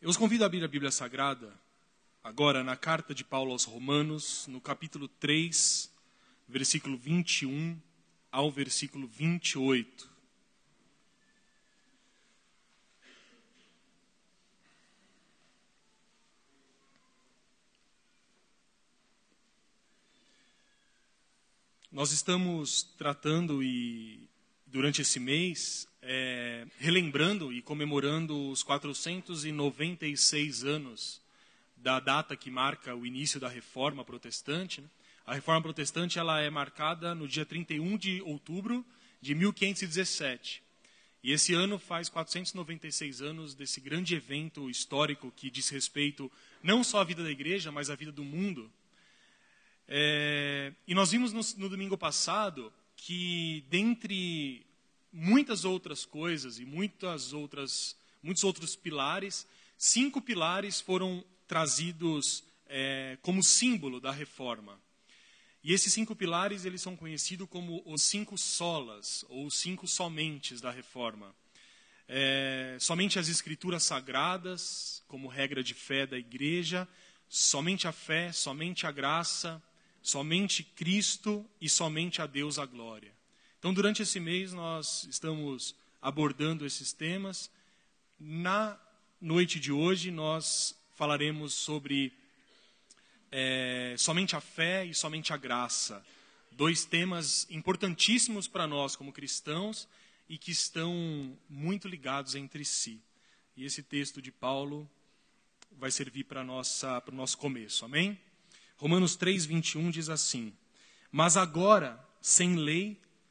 Eu os convido a abrir a Bíblia Sagrada, agora na carta de Paulo aos Romanos, no capítulo 3, versículo 21 ao versículo 28. Nós estamos tratando e durante esse mês é, relembrando e comemorando os 496 anos da data que marca o início da Reforma Protestante. Né? A Reforma Protestante ela é marcada no dia 31 de outubro de 1517. E esse ano faz 496 anos desse grande evento histórico que diz respeito não só à vida da igreja, mas à vida do mundo. É, e nós vimos no, no domingo passado que, dentre muitas outras coisas e muitas outras, muitos outros pilares, cinco pilares foram trazidos é, como símbolo da reforma. E esses cinco pilares eles são conhecidos como os cinco solas, ou os cinco somentes da reforma. É, somente as escrituras sagradas, como regra de fé da igreja, somente a fé, somente a graça, somente Cristo e somente a Deus a glória. Então, durante esse mês, nós estamos abordando esses temas. Na noite de hoje, nós falaremos sobre é, somente a fé e somente a graça. Dois temas importantíssimos para nós como cristãos e que estão muito ligados entre si. E esse texto de Paulo vai servir para, o nosso começo. Amém? Romanos 3, 21 diz assim: Mas agora, sem lei,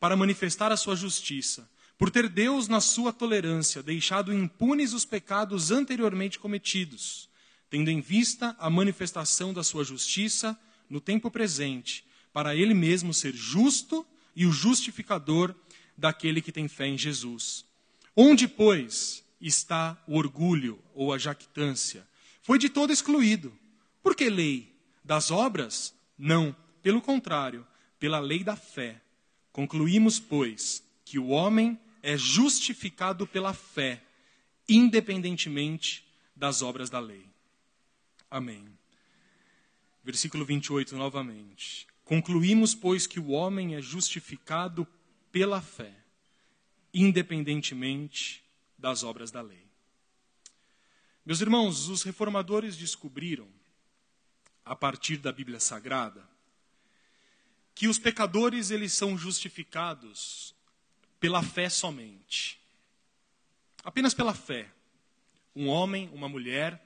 para manifestar a sua justiça, por ter Deus, na sua tolerância, deixado impunes os pecados anteriormente cometidos, tendo em vista a manifestação da sua justiça no tempo presente, para ele mesmo ser justo e o justificador daquele que tem fé em Jesus. Onde, pois, está o orgulho ou a jactância? Foi de todo excluído. Por que lei? Das obras? Não, pelo contrário, pela lei da fé. Concluímos, pois, que o homem é justificado pela fé, independentemente das obras da lei. Amém. Versículo 28 novamente. Concluímos, pois, que o homem é justificado pela fé, independentemente das obras da lei. Meus irmãos, os reformadores descobriram a partir da Bíblia Sagrada, que os pecadores eles são justificados pela fé somente. Apenas pela fé. Um homem, uma mulher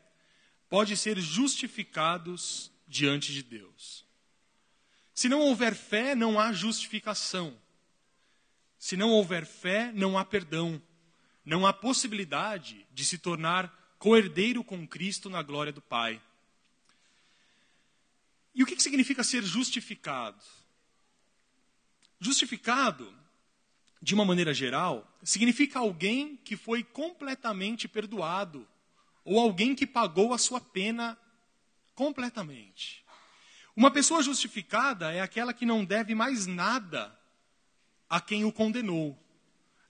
pode ser justificados diante de Deus. Se não houver fé, não há justificação. Se não houver fé, não há perdão. Não há possibilidade de se tornar coerdeiro com Cristo na glória do Pai. E o que, significa ser justificado? Justificado, de uma maneira geral, significa alguém que foi completamente perdoado, ou alguém que pagou a sua pena completamente. Uma pessoa justificada é aquela que não deve mais nada a quem o condenou,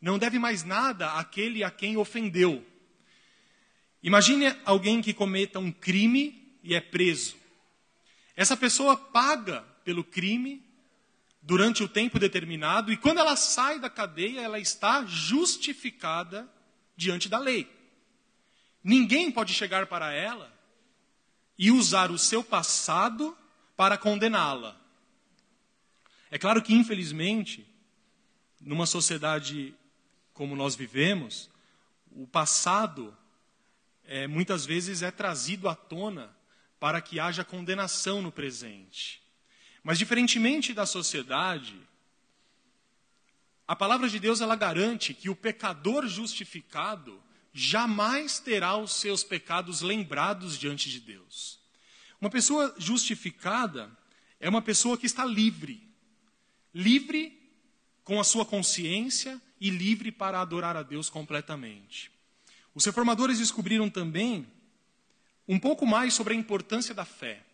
não deve mais nada àquele a quem ofendeu. Imagine alguém que cometa um crime e é preso. Essa pessoa paga pelo crime durante o tempo determinado e quando ela sai da cadeia, ela está justificada diante da lei. Ninguém pode chegar para ela e usar o seu passado para condená-la. É claro que, infelizmente, numa sociedade como nós vivemos, o passado é, muitas vezes é trazido à tona para que haja condenação no presente. Mas diferentemente da sociedade, a palavra de Deus ela garante que o pecador justificado jamais terá os seus pecados lembrados diante de Deus. Uma pessoa justificada é uma pessoa que está livre. Livre com a sua consciência e livre para adorar a Deus completamente. Os reformadores descobriram também um pouco mais sobre a importância da fé.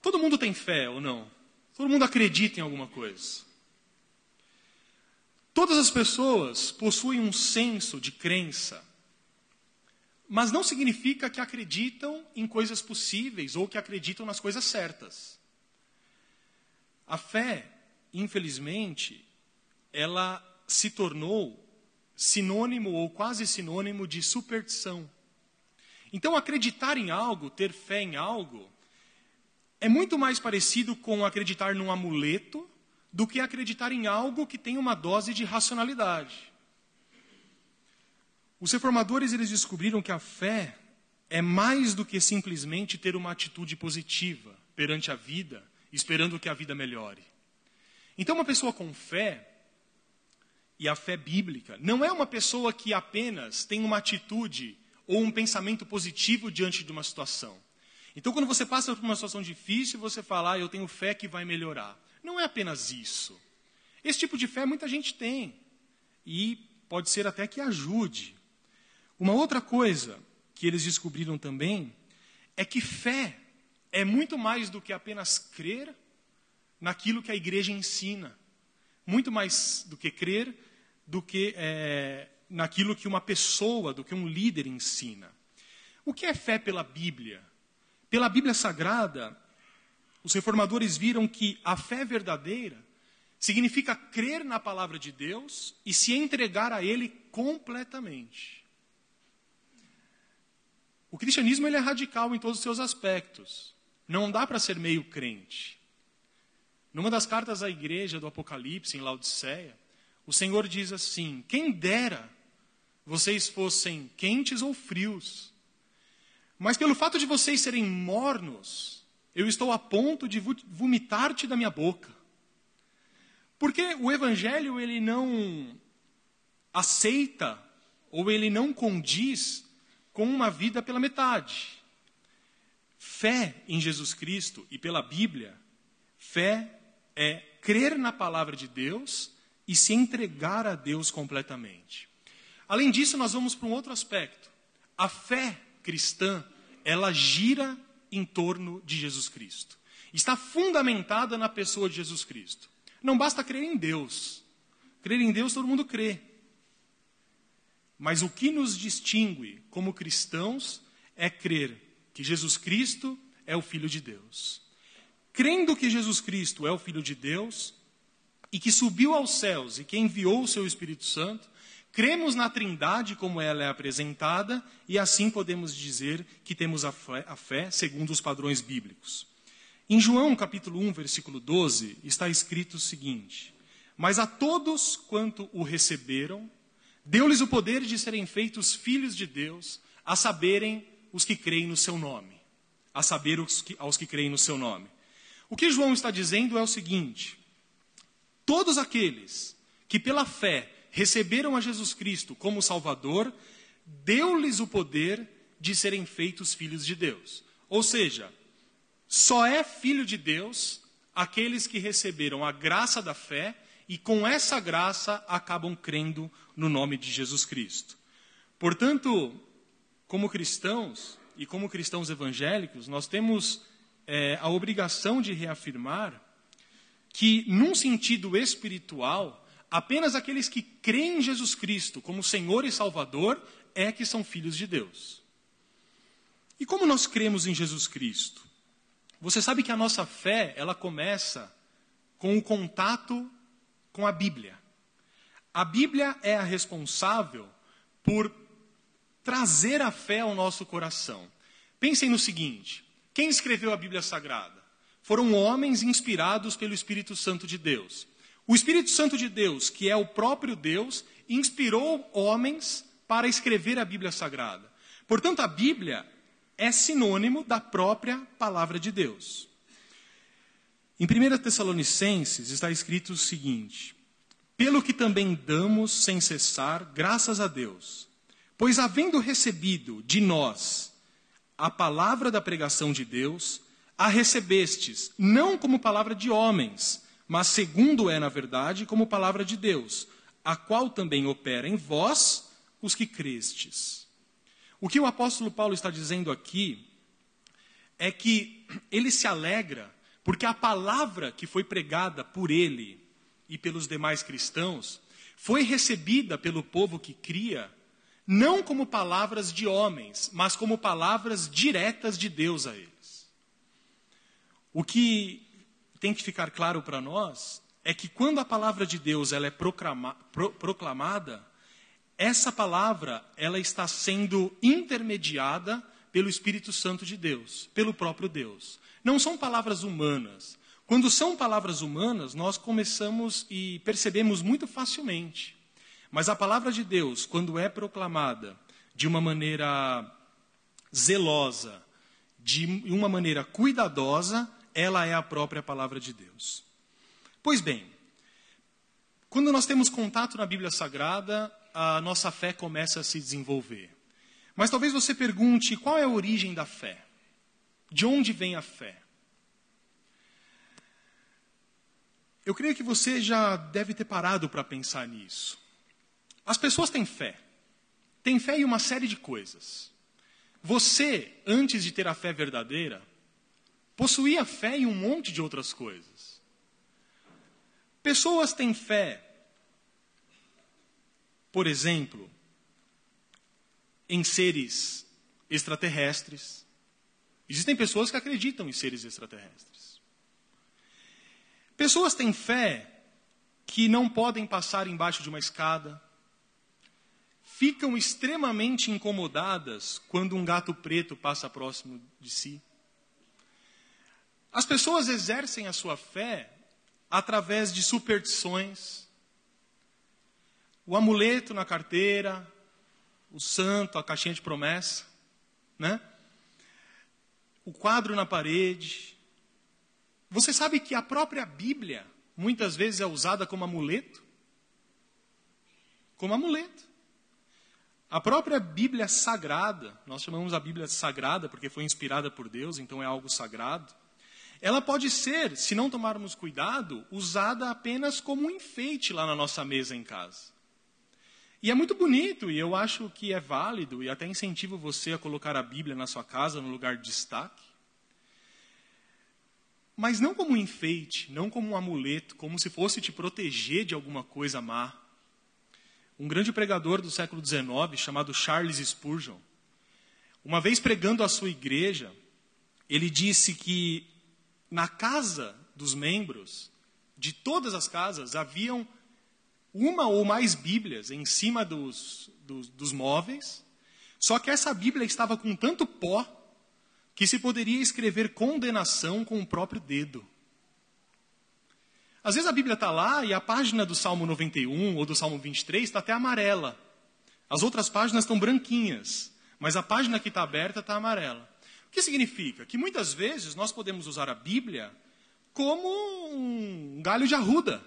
Todo mundo tem fé ou não? Todo mundo acredita em alguma coisa. Todas as pessoas possuem um senso de crença, mas não significa que acreditam em coisas possíveis ou que acreditam nas coisas certas. A fé, infelizmente, ela se tornou sinônimo ou quase sinônimo de superstição. Então, acreditar em algo, ter fé em algo, é muito mais parecido com acreditar num amuleto do que acreditar em algo que tem uma dose de racionalidade. Os reformadores eles descobriram que a fé é mais do que simplesmente ter uma atitude positiva perante a vida, esperando que a vida melhore. Então, uma pessoa com fé, e a fé bíblica, não é uma pessoa que apenas tem uma atitude ou um pensamento positivo diante de uma situação. Então, quando você passa por uma situação difícil, você fala, ah, eu tenho fé que vai melhorar. Não é apenas isso. Esse tipo de fé muita gente tem. E pode ser até que ajude. Uma outra coisa que eles descobriram também é que fé é muito mais do que apenas crer naquilo que a igreja ensina. Muito mais do que crer do que é, naquilo que uma pessoa, do que um líder ensina. O que é fé pela Bíblia? Pela Bíblia Sagrada, os reformadores viram que a fé verdadeira significa crer na palavra de Deus e se entregar a Ele completamente. O cristianismo ele é radical em todos os seus aspectos. Não dá para ser meio crente. Numa das cartas à igreja do Apocalipse, em Laodiceia, o Senhor diz assim: Quem dera vocês fossem quentes ou frios, mas pelo fato de vocês serem mornos, eu estou a ponto de vomitar-te da minha boca. Porque o evangelho ele não aceita ou ele não condiz com uma vida pela metade. Fé em Jesus Cristo e pela Bíblia, fé é crer na palavra de Deus e se entregar a Deus completamente. Além disso, nós vamos para um outro aspecto. A fé cristã, ela gira em torno de Jesus Cristo. Está fundamentada na pessoa de Jesus Cristo. Não basta crer em Deus. Crer em Deus todo mundo crê. Mas o que nos distingue como cristãos é crer que Jesus Cristo é o Filho de Deus. Crendo que Jesus Cristo é o Filho de Deus e que subiu aos céus e que enviou o seu Espírito Santo, Cremos na Trindade como ela é apresentada e assim podemos dizer que temos a fé, a fé, segundo os padrões bíblicos. Em João capítulo 1, versículo 12, está escrito o seguinte: Mas a todos quanto o receberam, deu-lhes o poder de serem feitos filhos de Deus, a saberem os que creem no seu nome. A saber os que, aos que creem no seu nome. O que João está dizendo é o seguinte: todos aqueles que pela fé receberam a Jesus Cristo como Salvador, deu-lhes o poder de serem feitos filhos de Deus. Ou seja, só é filho de Deus aqueles que receberam a graça da fé e com essa graça acabam crendo no nome de Jesus Cristo. Portanto, como cristãos e como cristãos evangélicos, nós temos é, a obrigação de reafirmar que, num sentido espiritual, Apenas aqueles que creem em Jesus Cristo como Senhor e Salvador é que são filhos de Deus. E como nós cremos em Jesus Cristo? Você sabe que a nossa fé, ela começa com o contato com a Bíblia. A Bíblia é a responsável por trazer a fé ao nosso coração. Pensem no seguinte: quem escreveu a Bíblia Sagrada? Foram homens inspirados pelo Espírito Santo de Deus. O Espírito Santo de Deus, que é o próprio Deus, inspirou homens para escrever a Bíblia Sagrada. Portanto, a Bíblia é sinônimo da própria palavra de Deus. Em 1 Tessalonicenses está escrito o seguinte: Pelo que também damos sem cessar graças a Deus, Pois havendo recebido de nós a palavra da pregação de Deus, a recebestes, não como palavra de homens, mas segundo é, na verdade, como palavra de Deus, a qual também opera em vós os que crestes. O que o apóstolo Paulo está dizendo aqui é que ele se alegra porque a palavra que foi pregada por ele e pelos demais cristãos foi recebida pelo povo que cria não como palavras de homens, mas como palavras diretas de Deus a eles. O que tem que ficar claro para nós é que quando a palavra de Deus ela é proclama, pro, proclamada, essa palavra ela está sendo intermediada pelo Espírito Santo de Deus, pelo próprio Deus. Não são palavras humanas. Quando são palavras humanas, nós começamos e percebemos muito facilmente. Mas a palavra de Deus, quando é proclamada de uma maneira zelosa, de uma maneira cuidadosa, ela é a própria palavra de Deus. Pois bem, quando nós temos contato na Bíblia Sagrada, a nossa fé começa a se desenvolver. Mas talvez você pergunte qual é a origem da fé? De onde vem a fé? Eu creio que você já deve ter parado para pensar nisso. As pessoas têm fé. Têm fé em uma série de coisas. Você, antes de ter a fé verdadeira, possuía fé em um monte de outras coisas. Pessoas têm fé, por exemplo, em seres extraterrestres. Existem pessoas que acreditam em seres extraterrestres. Pessoas têm fé que não podem passar embaixo de uma escada ficam extremamente incomodadas quando um gato preto passa próximo de si. As pessoas exercem a sua fé através de superstições. O amuleto na carteira, o santo, a caixinha de promessa, né? O quadro na parede. Você sabe que a própria Bíblia muitas vezes é usada como amuleto? Como amuleto. A própria Bíblia Sagrada, nós chamamos a Bíblia Sagrada porque foi inspirada por Deus, então é algo sagrado. Ela pode ser, se não tomarmos cuidado, usada apenas como um enfeite lá na nossa mesa em casa. E é muito bonito, e eu acho que é válido, e até incentivo você a colocar a Bíblia na sua casa no lugar de destaque. Mas não como um enfeite, não como um amuleto, como se fosse te proteger de alguma coisa má. Um grande pregador do século XIX, chamado Charles Spurgeon, uma vez pregando à sua igreja, ele disse que na casa dos membros, de todas as casas, haviam uma ou mais Bíblias em cima dos, dos, dos móveis, só que essa Bíblia estava com tanto pó que se poderia escrever condenação com o próprio dedo. Às vezes a Bíblia está lá e a página do Salmo 91 ou do Salmo 23 está até amarela. As outras páginas estão branquinhas, mas a página que está aberta está amarela. O que significa? Que muitas vezes nós podemos usar a Bíblia como um galho de arruda.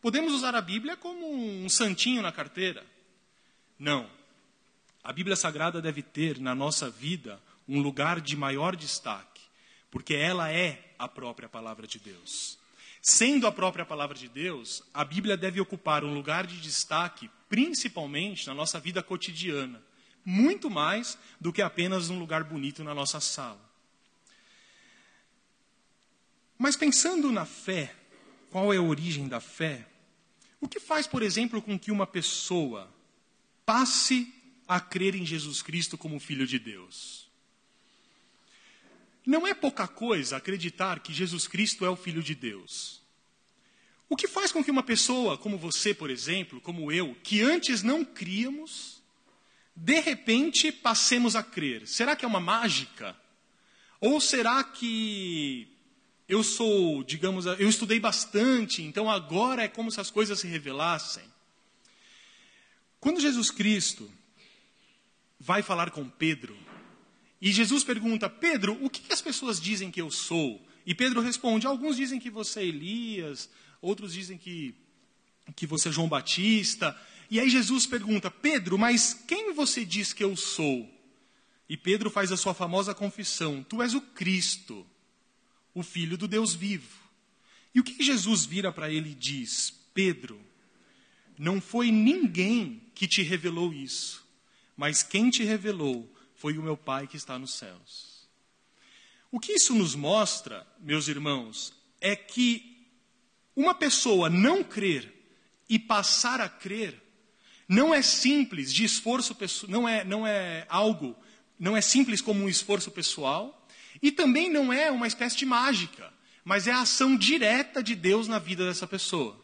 Podemos usar a Bíblia como um santinho na carteira. Não. A Bíblia Sagrada deve ter na nossa vida um lugar de maior destaque, porque ela é a própria palavra de Deus. Sendo a própria palavra de Deus, a Bíblia deve ocupar um lugar de destaque, principalmente na nossa vida cotidiana, muito mais do que apenas um lugar bonito na nossa sala. Mas pensando na fé, qual é a origem da fé? O que faz, por exemplo, com que uma pessoa passe a crer em Jesus Cristo como Filho de Deus? Não é pouca coisa acreditar que Jesus Cristo é o Filho de Deus. O que faz com que uma pessoa como você, por exemplo, como eu, que antes não críamos, de repente passemos a crer? Será que é uma mágica? Ou será que eu sou, digamos, eu estudei bastante, então agora é como se as coisas se revelassem? Quando Jesus Cristo vai falar com Pedro, e Jesus pergunta: Pedro, o que as pessoas dizem que eu sou? E Pedro responde: Alguns dizem que você é Elias, outros dizem que que você é João Batista. E aí Jesus pergunta: Pedro, mas quem você diz que eu sou? E Pedro faz a sua famosa confissão: Tu és o Cristo, o Filho do Deus vivo. E o que Jesus vira para ele e diz: Pedro, não foi ninguém que te revelou isso, mas quem te revelou foi o meu Pai que está nos céus. O que isso nos mostra, meus irmãos, é que uma pessoa não crer e passar a crer não é simples de esforço não é, não é algo, não é simples como um esforço pessoal e também não é uma espécie de mágica, mas é a ação direta de Deus na vida dessa pessoa.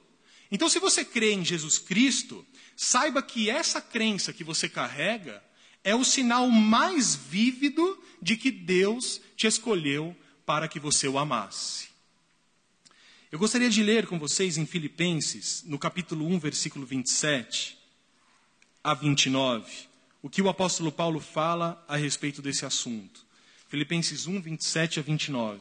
Então, se você crê em Jesus Cristo, saiba que essa crença que você carrega é o sinal mais vívido de que Deus te escolheu para que você o amasse. Eu gostaria de ler com vocês em Filipenses, no capítulo 1, versículo 27 a 29, o que o apóstolo Paulo fala a respeito desse assunto. Filipenses 1, 27 a 29.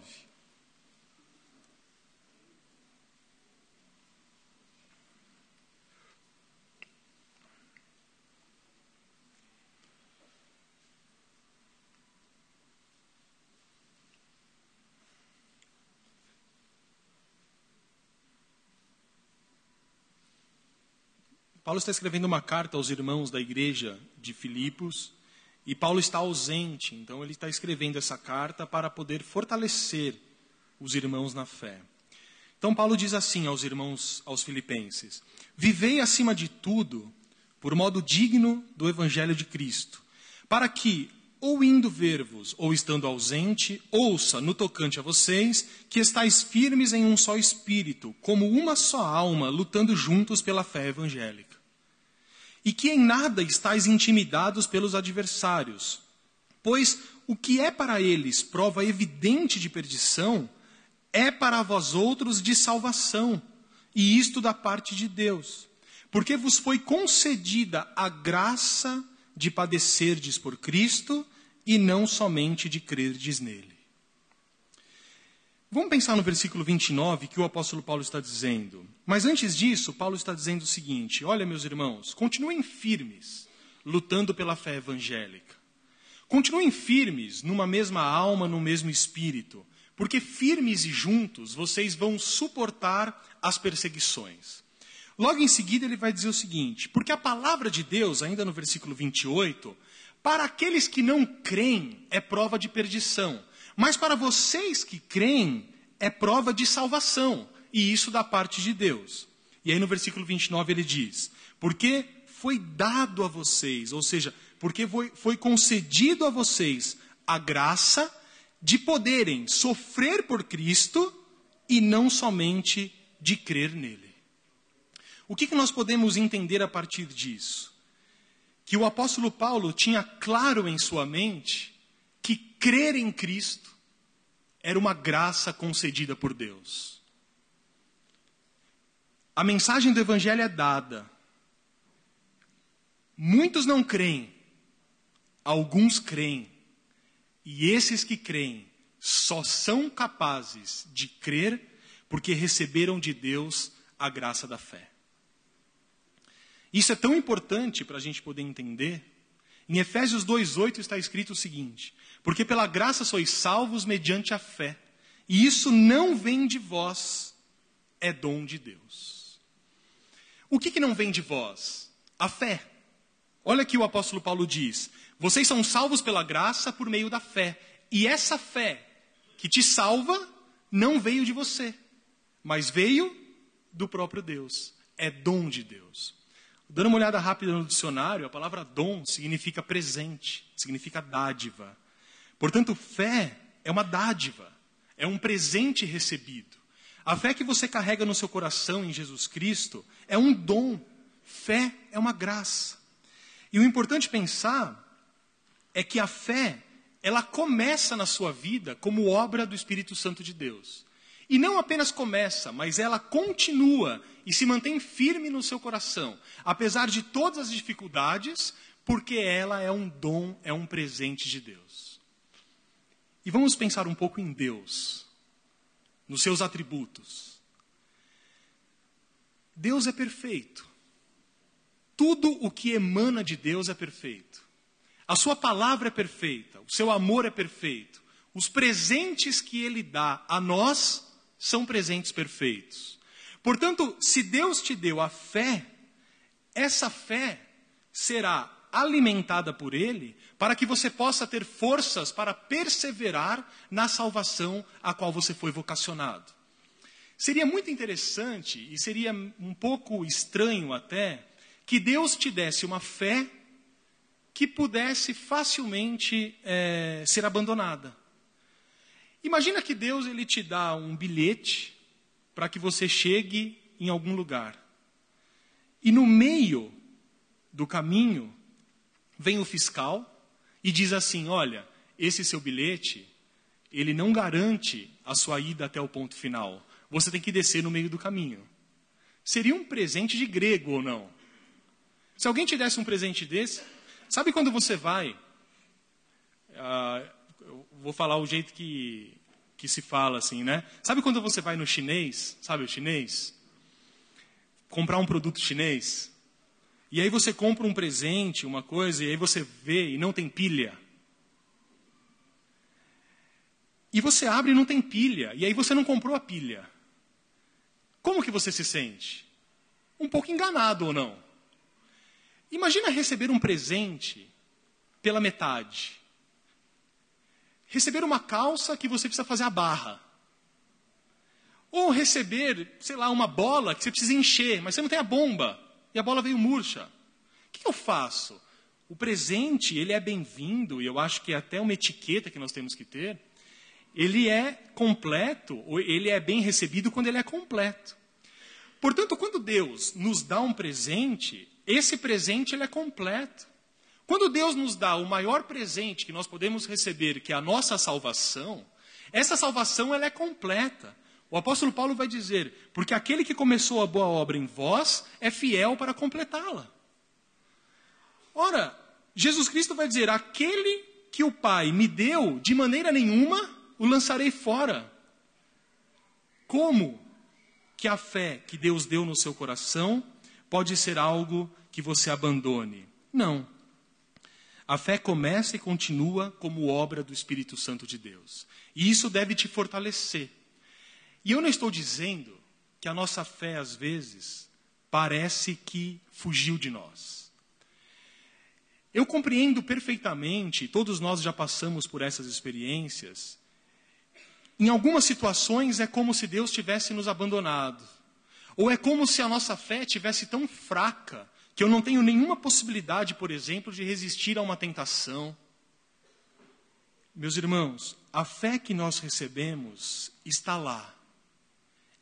Paulo está escrevendo uma carta aos irmãos da igreja de Filipos e Paulo está ausente, então ele está escrevendo essa carta para poder fortalecer os irmãos na fé. Então Paulo diz assim aos irmãos, aos filipenses: Vivei acima de tudo por modo digno do evangelho de Cristo, para que, ou indo ver-vos, ou estando ausente, ouça no tocante a vocês que estáis firmes em um só espírito, como uma só alma, lutando juntos pela fé evangélica. E que em nada estáis intimidados pelos adversários, pois o que é para eles prova evidente de perdição, é para vós outros de salvação, e isto da parte de Deus, porque vos foi concedida a graça de padecerdes por Cristo e não somente de crerdes nele. Vamos pensar no versículo 29 que o apóstolo Paulo está dizendo. Mas antes disso, Paulo está dizendo o seguinte: Olha, meus irmãos, continuem firmes, lutando pela fé evangélica. Continuem firmes numa mesma alma, no mesmo espírito, porque firmes e juntos vocês vão suportar as perseguições. Logo em seguida, ele vai dizer o seguinte: porque a palavra de Deus, ainda no versículo 28, para aqueles que não creem, é prova de perdição mas para vocês que creem, é prova de salvação, e isso da parte de Deus. E aí no versículo 29 ele diz: Porque foi dado a vocês, ou seja, porque foi, foi concedido a vocês a graça de poderem sofrer por Cristo e não somente de crer nele. O que, que nós podemos entender a partir disso? Que o apóstolo Paulo tinha claro em sua mente que crer em Cristo era uma graça concedida por Deus. A mensagem do Evangelho é dada. Muitos não creem, alguns creem. E esses que creem só são capazes de crer porque receberam de Deus a graça da fé. Isso é tão importante para a gente poder entender. Em Efésios 2,8 está escrito o seguinte: porque pela graça sois salvos mediante a fé. E isso não vem de vós, é dom de Deus. O que, que não vem de vós? A fé. Olha que o apóstolo Paulo diz: vocês são salvos pela graça por meio da fé. E essa fé que te salva não veio de você, mas veio do próprio Deus. É dom de Deus. Dando uma olhada rápida no dicionário, a palavra dom significa presente, significa dádiva. Portanto, fé é uma dádiva, é um presente recebido. A fé que você carrega no seu coração em Jesus Cristo é um dom. Fé é uma graça. E o importante pensar é que a fé, ela começa na sua vida como obra do Espírito Santo de Deus. E não apenas começa, mas ela continua e se mantém firme no seu coração, apesar de todas as dificuldades, porque ela é um dom, é um presente de Deus. E vamos pensar um pouco em Deus, nos seus atributos. Deus é perfeito. Tudo o que emana de Deus é perfeito. A sua palavra é perfeita, o seu amor é perfeito. Os presentes que ele dá a nós são presentes perfeitos. Portanto, se Deus te deu a fé, essa fé será alimentada por Ele, para que você possa ter forças para perseverar na salvação a qual você foi vocacionado. Seria muito interessante e seria um pouco estranho até que Deus te desse uma fé que pudesse facilmente é, ser abandonada. Imagina que Deus ele te dá um bilhete para que você chegue em algum lugar. E no meio do caminho vem o fiscal e diz assim: "Olha, esse seu bilhete, ele não garante a sua ida até o ponto final. Você tem que descer no meio do caminho." Seria um presente de grego ou não? Se alguém te desse um presente desse, sabe quando você vai? Eu vou falar o jeito que, que se fala assim, né? Sabe quando você vai no chinês, sabe o chinês? Comprar um produto chinês. E aí você compra um presente, uma coisa, e aí você vê e não tem pilha. E você abre e não tem pilha. E aí você não comprou a pilha. Como que você se sente? Um pouco enganado ou não? Imagina receber um presente pela metade. Receber uma calça que você precisa fazer a barra. Ou receber, sei lá, uma bola que você precisa encher, mas você não tem a bomba e a bola veio murcha. O que eu faço? O presente, ele é bem-vindo, e eu acho que é até uma etiqueta que nós temos que ter. Ele é completo, ou ele é bem recebido quando ele é completo. Portanto, quando Deus nos dá um presente, esse presente ele é completo. Quando Deus nos dá o maior presente que nós podemos receber, que é a nossa salvação, essa salvação ela é completa. O apóstolo Paulo vai dizer: porque aquele que começou a boa obra em vós é fiel para completá-la. Ora, Jesus Cristo vai dizer: aquele que o Pai me deu, de maneira nenhuma o lançarei fora. Como que a fé que Deus deu no seu coração pode ser algo que você abandone? Não. A fé começa e continua como obra do Espírito Santo de Deus. E isso deve te fortalecer. E eu não estou dizendo que a nossa fé, às vezes, parece que fugiu de nós. Eu compreendo perfeitamente, todos nós já passamos por essas experiências. Em algumas situações é como se Deus tivesse nos abandonado. Ou é como se a nossa fé tivesse tão fraca que eu não tenho nenhuma possibilidade, por exemplo, de resistir a uma tentação. Meus irmãos, a fé que nós recebemos está lá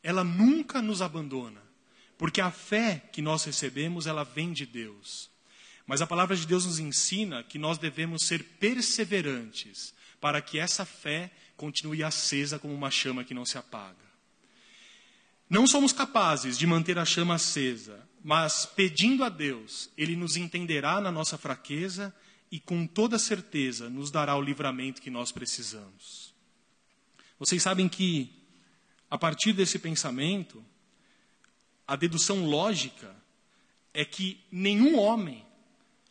ela nunca nos abandona, porque a fé que nós recebemos, ela vem de Deus. Mas a palavra de Deus nos ensina que nós devemos ser perseverantes para que essa fé continue acesa como uma chama que não se apaga. Não somos capazes de manter a chama acesa, mas pedindo a Deus, Ele nos entenderá na nossa fraqueza e com toda certeza nos dará o livramento que nós precisamos. Vocês sabem que a partir desse pensamento, a dedução lógica é que nenhum homem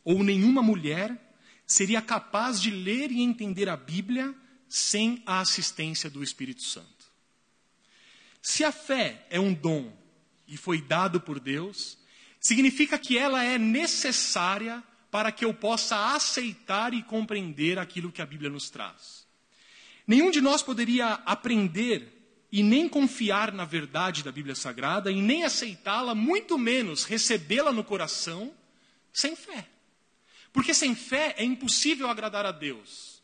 ou nenhuma mulher seria capaz de ler e entender a Bíblia sem a assistência do Espírito Santo. Se a fé é um dom e foi dado por Deus, significa que ela é necessária para que eu possa aceitar e compreender aquilo que a Bíblia nos traz. Nenhum de nós poderia aprender e nem confiar na verdade da Bíblia Sagrada e nem aceitá-la, muito menos recebê-la no coração, sem fé. Porque sem fé é impossível agradar a Deus.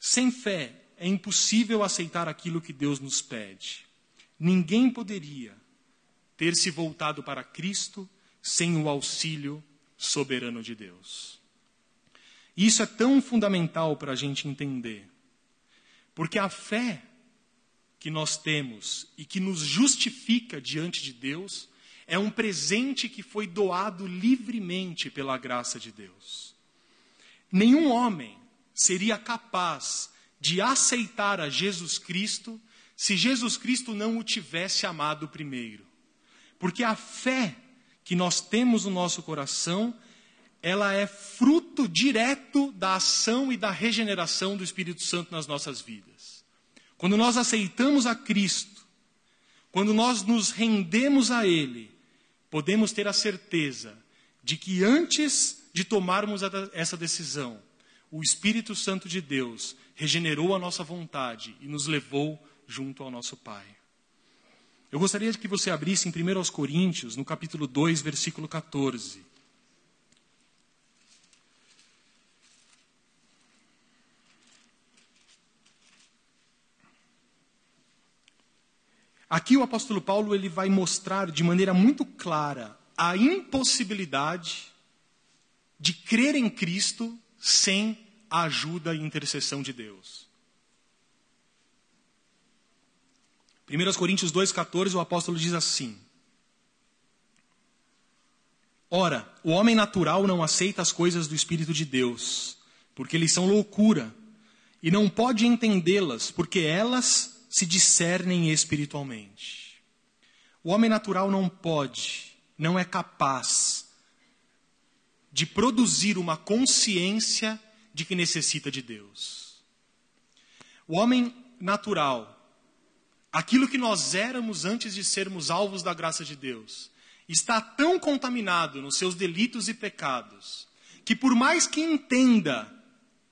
Sem fé é impossível aceitar aquilo que Deus nos pede. Ninguém poderia ter se voltado para Cristo sem o auxílio soberano de Deus. Isso é tão fundamental para a gente entender. Porque a fé que nós temos e que nos justifica diante de Deus é um presente que foi doado livremente pela graça de Deus. Nenhum homem seria capaz de aceitar a Jesus Cristo se Jesus Cristo não o tivesse amado primeiro. Porque a fé que nós temos no nosso coração, ela é fruto direto da ação e da regeneração do Espírito Santo nas nossas vidas. Quando nós aceitamos a Cristo, quando nós nos rendemos a Ele, podemos ter a certeza de que antes de tomarmos essa decisão, o Espírito Santo de Deus regenerou a nossa vontade e nos levou junto ao nosso Pai. Eu gostaria que você abrisse em 1 Coríntios, no capítulo 2, versículo 14. Aqui o apóstolo Paulo ele vai mostrar de maneira muito clara a impossibilidade de crer em Cristo sem a ajuda e intercessão de Deus. 1 Coríntios 2,14, o apóstolo diz assim: Ora, o homem natural não aceita as coisas do Espírito de Deus, porque eles são loucura, e não pode entendê-las, porque elas se discernem espiritualmente. O homem natural não pode, não é capaz de produzir uma consciência de que necessita de Deus. O homem natural, aquilo que nós éramos antes de sermos alvos da graça de Deus, está tão contaminado nos seus delitos e pecados, que por mais que entenda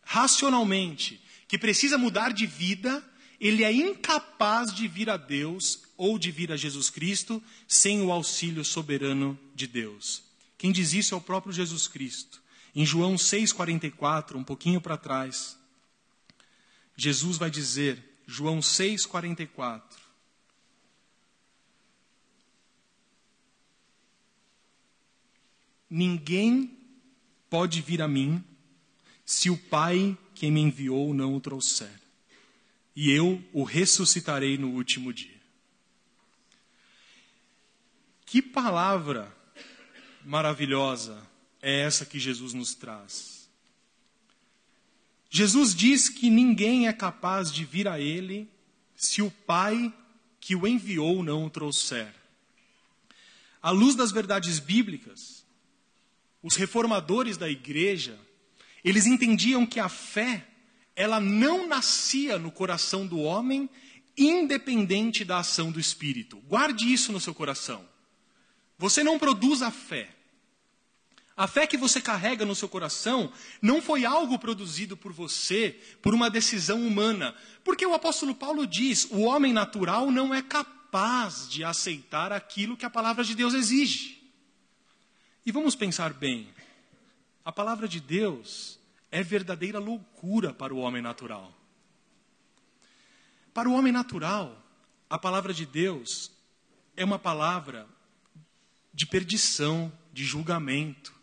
racionalmente que precisa mudar de vida, ele é incapaz de vir a Deus ou de vir a Jesus Cristo sem o auxílio soberano de Deus. Quem diz isso é o próprio Jesus Cristo. Em João 6,44, um pouquinho para trás, Jesus vai dizer, João 6,44. Ninguém pode vir a mim se o Pai que me enviou não o trouxer e eu o ressuscitarei no último dia. Que palavra maravilhosa é essa que Jesus nos traz? Jesus diz que ninguém é capaz de vir a Ele se o Pai que o enviou não o trouxer. À luz das verdades bíblicas, os reformadores da igreja, eles entendiam que a fé ela não nascia no coração do homem, independente da ação do Espírito. Guarde isso no seu coração. Você não produz a fé. A fé que você carrega no seu coração não foi algo produzido por você por uma decisão humana. Porque o apóstolo Paulo diz: o homem natural não é capaz de aceitar aquilo que a palavra de Deus exige. E vamos pensar bem: a palavra de Deus é verdadeira loucura para o homem natural. Para o homem natural, a palavra de Deus é uma palavra de perdição, de julgamento.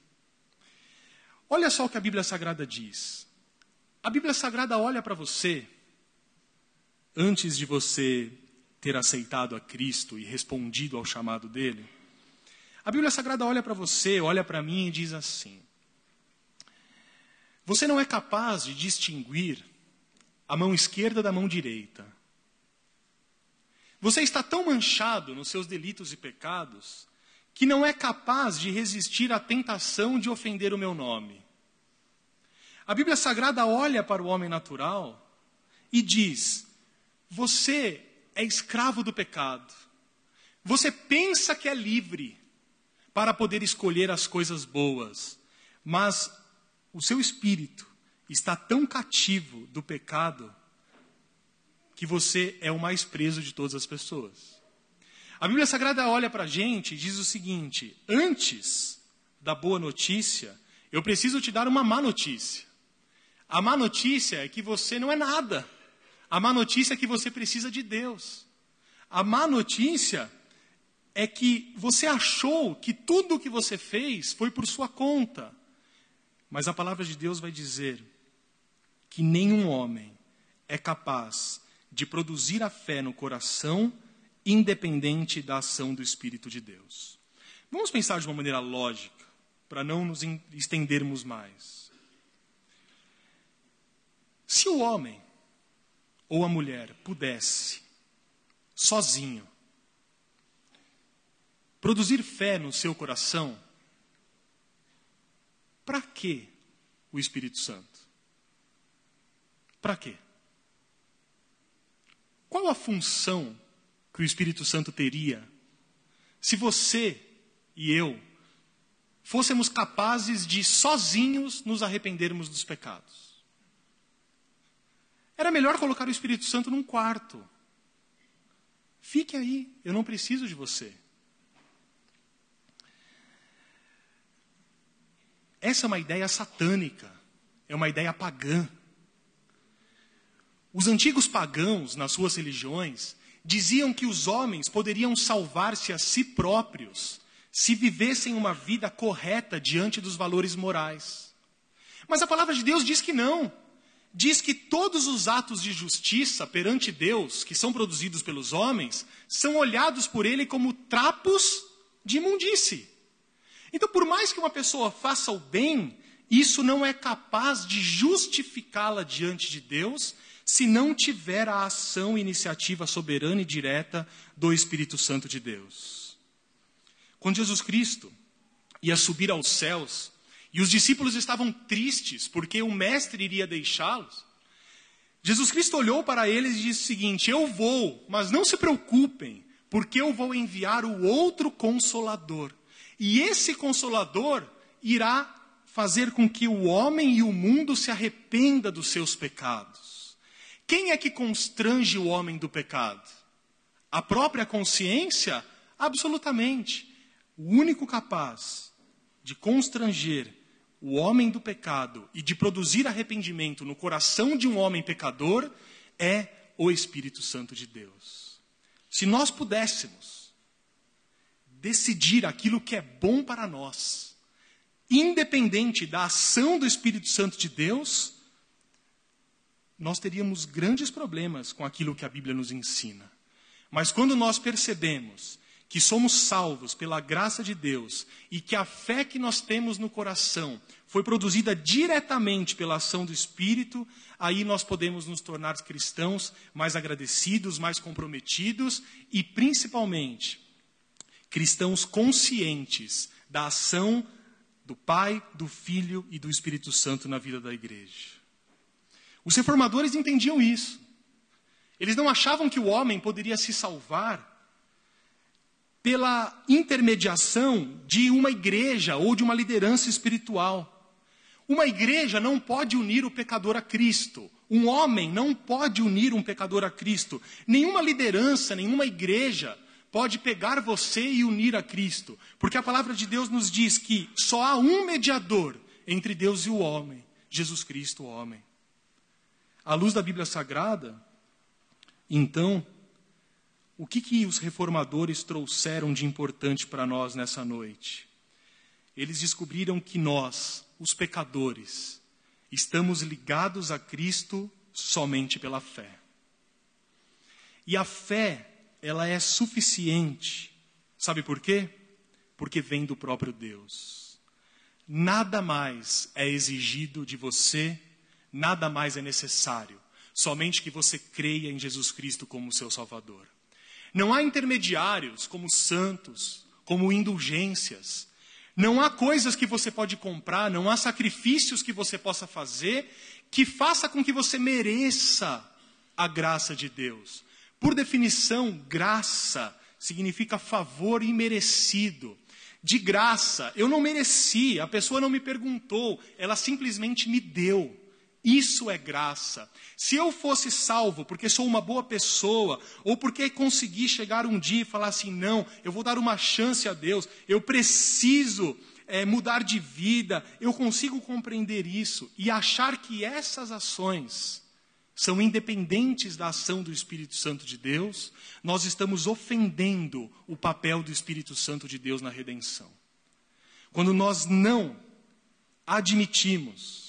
Olha só o que a Bíblia Sagrada diz. A Bíblia Sagrada olha para você, antes de você ter aceitado a Cristo e respondido ao chamado dele. A Bíblia Sagrada olha para você, olha para mim e diz assim: você não é capaz de distinguir a mão esquerda da mão direita. Você está tão manchado nos seus delitos e pecados que não é capaz de resistir à tentação de ofender o meu nome. A Bíblia Sagrada olha para o homem natural e diz: Você é escravo do pecado. Você pensa que é livre para poder escolher as coisas boas, mas o seu espírito está tão cativo do pecado que você é o mais preso de todas as pessoas. A Bíblia Sagrada olha para a gente e diz o seguinte: antes da boa notícia, eu preciso te dar uma má notícia. A má notícia é que você não é nada. A má notícia é que você precisa de Deus. A má notícia é que você achou que tudo o que você fez foi por sua conta. Mas a palavra de Deus vai dizer que nenhum homem é capaz de produzir a fé no coração independente da ação do Espírito de Deus. Vamos pensar de uma maneira lógica, para não nos estendermos mais. Se o homem ou a mulher pudesse, sozinho, produzir fé no seu coração, para que o Espírito Santo? Para quê? Qual a função que o Espírito Santo teria se você e eu fôssemos capazes de sozinhos nos arrependermos dos pecados? Era melhor colocar o Espírito Santo num quarto. Fique aí, eu não preciso de você. Essa é uma ideia satânica, é uma ideia pagã. Os antigos pagãos, nas suas religiões, diziam que os homens poderiam salvar-se a si próprios se vivessem uma vida correta diante dos valores morais. Mas a palavra de Deus diz que não. Diz que todos os atos de justiça perante Deus, que são produzidos pelos homens, são olhados por ele como trapos de imundície. Então, por mais que uma pessoa faça o bem, isso não é capaz de justificá-la diante de Deus se não tiver a ação e iniciativa soberana e direta do Espírito Santo de Deus. Quando Jesus Cristo ia subir aos céus e os discípulos estavam tristes porque o Mestre iria deixá-los, Jesus Cristo olhou para eles e disse o seguinte: Eu vou, mas não se preocupem, porque eu vou enviar o outro consolador. E esse consolador irá fazer com que o homem e o mundo se arrependa dos seus pecados. Quem é que constrange o homem do pecado? A própria consciência? Absolutamente. O único capaz de constranger o homem do pecado e de produzir arrependimento no coração de um homem pecador é o Espírito Santo de Deus. Se nós pudéssemos decidir aquilo que é bom para nós, independente da ação do Espírito Santo de Deus, nós teríamos grandes problemas com aquilo que a Bíblia nos ensina. Mas quando nós percebemos que somos salvos pela graça de Deus e que a fé que nós temos no coração foi produzida diretamente pela ação do Espírito, aí nós podemos nos tornar cristãos mais agradecidos, mais comprometidos e, principalmente, cristãos conscientes da ação do Pai, do Filho e do Espírito Santo na vida da igreja. Os reformadores entendiam isso. Eles não achavam que o homem poderia se salvar pela intermediação de uma igreja ou de uma liderança espiritual. Uma igreja não pode unir o pecador a Cristo. Um homem não pode unir um pecador a Cristo. Nenhuma liderança, nenhuma igreja pode pegar você e unir a Cristo. Porque a palavra de Deus nos diz que só há um mediador entre Deus e o homem: Jesus Cristo, o homem à luz da Bíblia Sagrada, então, o que, que os reformadores trouxeram de importante para nós nessa noite? Eles descobriram que nós, os pecadores, estamos ligados a Cristo somente pela fé. E a fé, ela é suficiente. Sabe por quê? Porque vem do próprio Deus. Nada mais é exigido de você nada mais é necessário, somente que você creia em Jesus Cristo como seu Salvador. Não há intermediários como santos, como indulgências. Não há coisas que você pode comprar, não há sacrifícios que você possa fazer que faça com que você mereça a graça de Deus. Por definição, graça significa favor imerecido. De graça, eu não mereci, a pessoa não me perguntou, ela simplesmente me deu. Isso é graça. Se eu fosse salvo porque sou uma boa pessoa, ou porque consegui chegar um dia e falar assim: não, eu vou dar uma chance a Deus, eu preciso é, mudar de vida, eu consigo compreender isso e achar que essas ações são independentes da ação do Espírito Santo de Deus, nós estamos ofendendo o papel do Espírito Santo de Deus na redenção. Quando nós não admitimos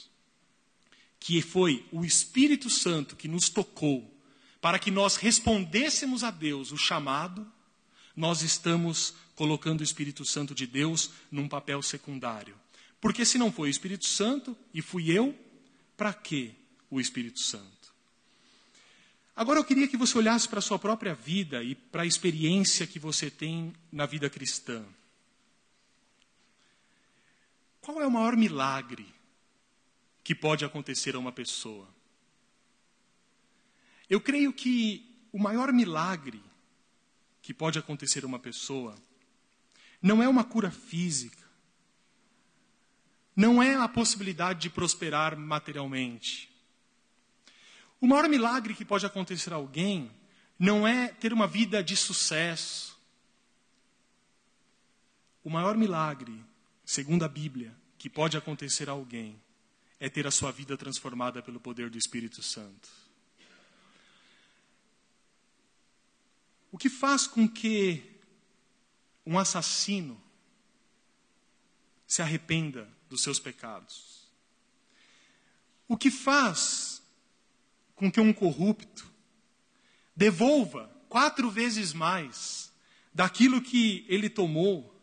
que foi o Espírito Santo que nos tocou para que nós respondêssemos a Deus o chamado, nós estamos colocando o Espírito Santo de Deus num papel secundário. Porque se não foi o Espírito Santo e fui eu, para que o Espírito Santo? Agora eu queria que você olhasse para a sua própria vida e para a experiência que você tem na vida cristã. Qual é o maior milagre que pode acontecer a uma pessoa? Eu creio que o maior milagre que pode acontecer a uma pessoa não é uma cura física, não é a possibilidade de prosperar materialmente. O maior milagre que pode acontecer a alguém não é ter uma vida de sucesso. O maior milagre, segundo a Bíblia, que pode acontecer a alguém é ter a sua vida transformada pelo poder do Espírito Santo. O que faz com que um assassino se arrependa dos seus pecados? O que faz com que um corrupto devolva quatro vezes mais daquilo que ele tomou?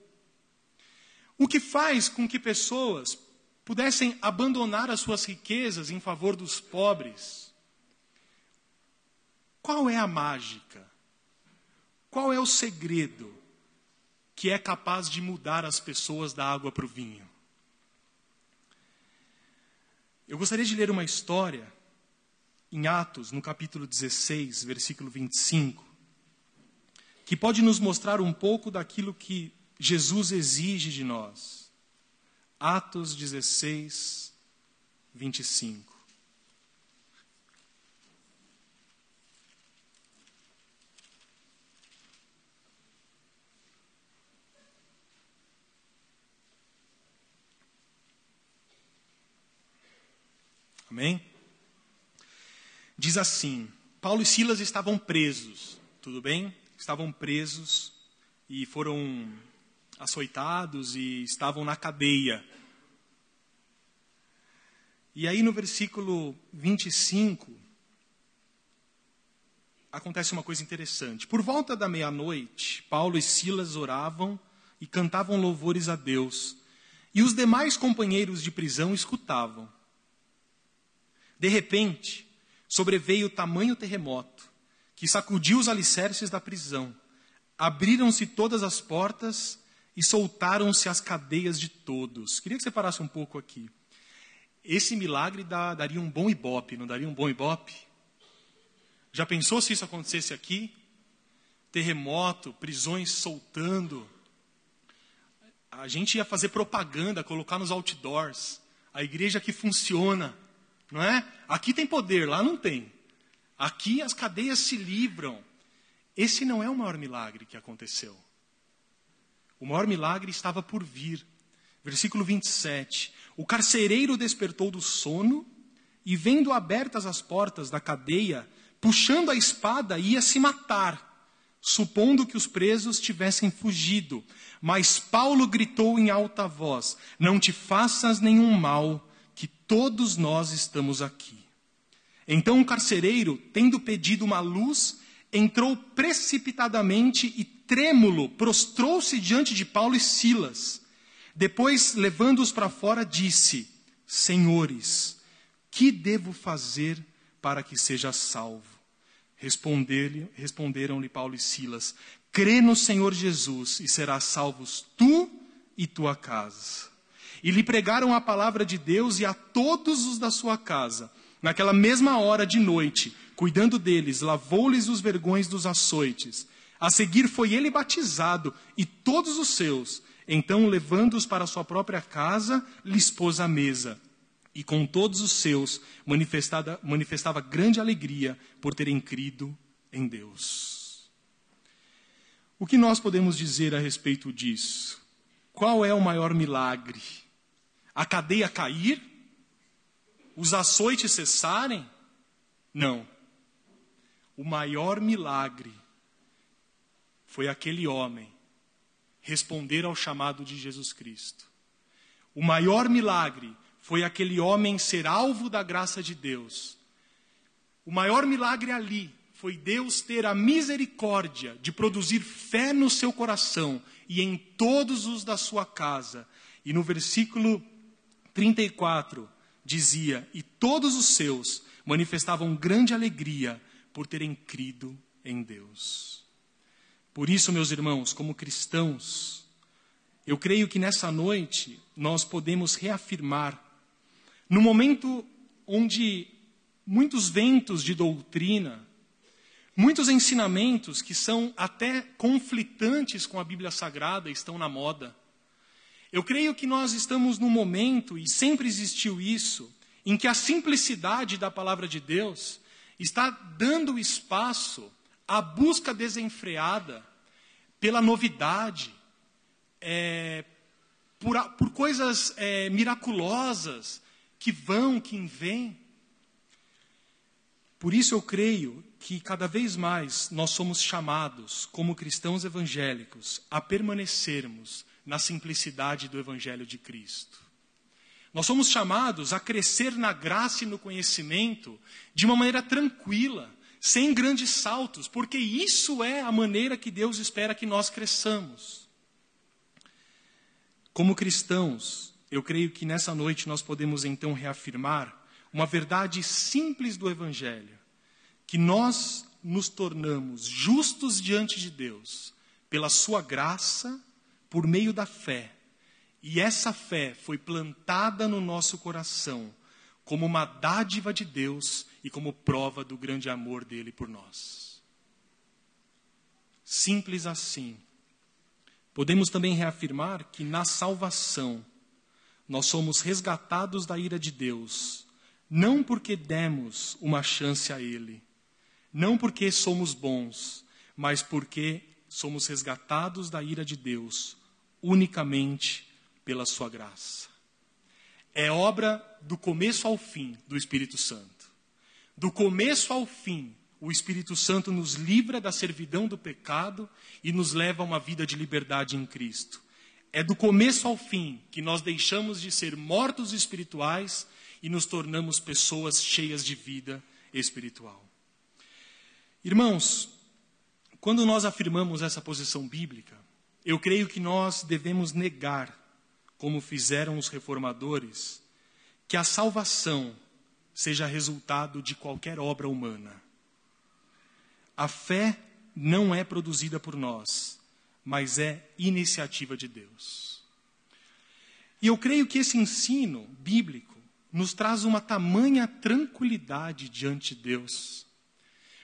O que faz com que pessoas pudessem abandonar as suas riquezas em favor dos pobres? Qual é a mágica? Qual é o segredo que é capaz de mudar as pessoas da água para o vinho? Eu gostaria de ler uma história em Atos, no capítulo 16, versículo 25, que pode nos mostrar um pouco daquilo que Jesus exige de nós. Atos 16, 25. Amém? Diz assim: Paulo e Silas estavam presos, tudo bem? Estavam presos e foram açoitados e estavam na cadeia. E aí no versículo 25 acontece uma coisa interessante. Por volta da meia-noite, Paulo e Silas oravam e cantavam louvores a Deus, e os demais companheiros de prisão escutavam. De repente, sobreveio tamanho terremoto que sacudiu os alicerces da prisão. Abriram-se todas as portas e soltaram-se as cadeias de todos. Queria que você parasse um pouco aqui. Esse milagre dá, daria um bom ibope, não daria um bom ibope? Já pensou se isso acontecesse aqui? Terremoto, prisões soltando. A gente ia fazer propaganda, colocar nos outdoors. A igreja que funciona não é? Aqui tem poder, lá não tem. Aqui as cadeias se livram. Esse não é o maior milagre que aconteceu. O maior milagre estava por vir. Versículo 27. O carcereiro despertou do sono e, vendo abertas as portas da cadeia, puxando a espada, ia se matar, supondo que os presos tivessem fugido. Mas Paulo gritou em alta voz: Não te faças nenhum mal que todos nós estamos aqui. Então o carcereiro, tendo pedido uma luz, entrou precipitadamente e trêmulo, prostrou-se diante de Paulo e Silas. Depois, levando-os para fora, disse: Senhores, que devo fazer para que seja salvo? Responderam-lhe Paulo e Silas: Crê no Senhor Jesus e serás salvos tu e tua casa. E lhe pregaram a palavra de Deus e a todos os da sua casa. Naquela mesma hora de noite, cuidando deles, lavou-lhes os vergões dos açoites. A seguir foi ele batizado e todos os seus. Então, levando-os para sua própria casa, lhes pôs a mesa. E com todos os seus manifestava grande alegria por terem crido em Deus. O que nós podemos dizer a respeito disso? Qual é o maior milagre a cadeia cair? Os açoites cessarem? Não. O maior milagre foi aquele homem responder ao chamado de Jesus Cristo. O maior milagre foi aquele homem ser alvo da graça de Deus. O maior milagre ali foi Deus ter a misericórdia de produzir fé no seu coração e em todos os da sua casa. E no versículo 34 dizia: E todos os seus manifestavam grande alegria por terem crido em Deus. Por isso, meus irmãos, como cristãos, eu creio que nessa noite nós podemos reafirmar, no momento onde muitos ventos de doutrina, muitos ensinamentos que são até conflitantes com a Bíblia Sagrada estão na moda. Eu creio que nós estamos num momento, e sempre existiu isso, em que a simplicidade da palavra de Deus está dando espaço à busca desenfreada pela novidade, é, por, por, coisas é, miraculosas que vão, que vêm. Por isso eu creio que cada vez mais nós somos chamados, como cristãos evangélicos, a permanecermos na simplicidade do Evangelho de Cristo. Nós somos chamados a crescer na graça e no conhecimento de uma maneira tranquila, sem grandes saltos, porque isso é a maneira que Deus espera que nós cresçamos. Como cristãos, eu creio que nessa noite nós podemos então reafirmar uma verdade simples do Evangelho, que nós nos tornamos justos diante de Deus pela Sua graça, por meio da fé e essa fé foi plantada no nosso coração como uma dádiva de Deus e como prova do grande amor dele por nós. Simples assim. Podemos também reafirmar que na salvação nós somos resgatados da ira de Deus, não porque demos uma chance a Ele, não porque somos bons, mas porque somos resgatados da ira de Deus unicamente pela sua graça. É obra do começo ao fim do Espírito Santo. Do começo ao fim, o Espírito Santo nos livra da servidão do pecado e nos leva a uma vida de liberdade em Cristo. É do começo ao fim que nós deixamos de ser mortos espirituais e nos tornamos pessoas cheias de vida espiritual. Irmãos, quando nós afirmamos essa posição bíblica, eu creio que nós devemos negar como fizeram os reformadores, que a salvação seja resultado de qualquer obra humana. A fé não é produzida por nós, mas é iniciativa de Deus. E eu creio que esse ensino bíblico nos traz uma tamanha tranquilidade diante de Deus.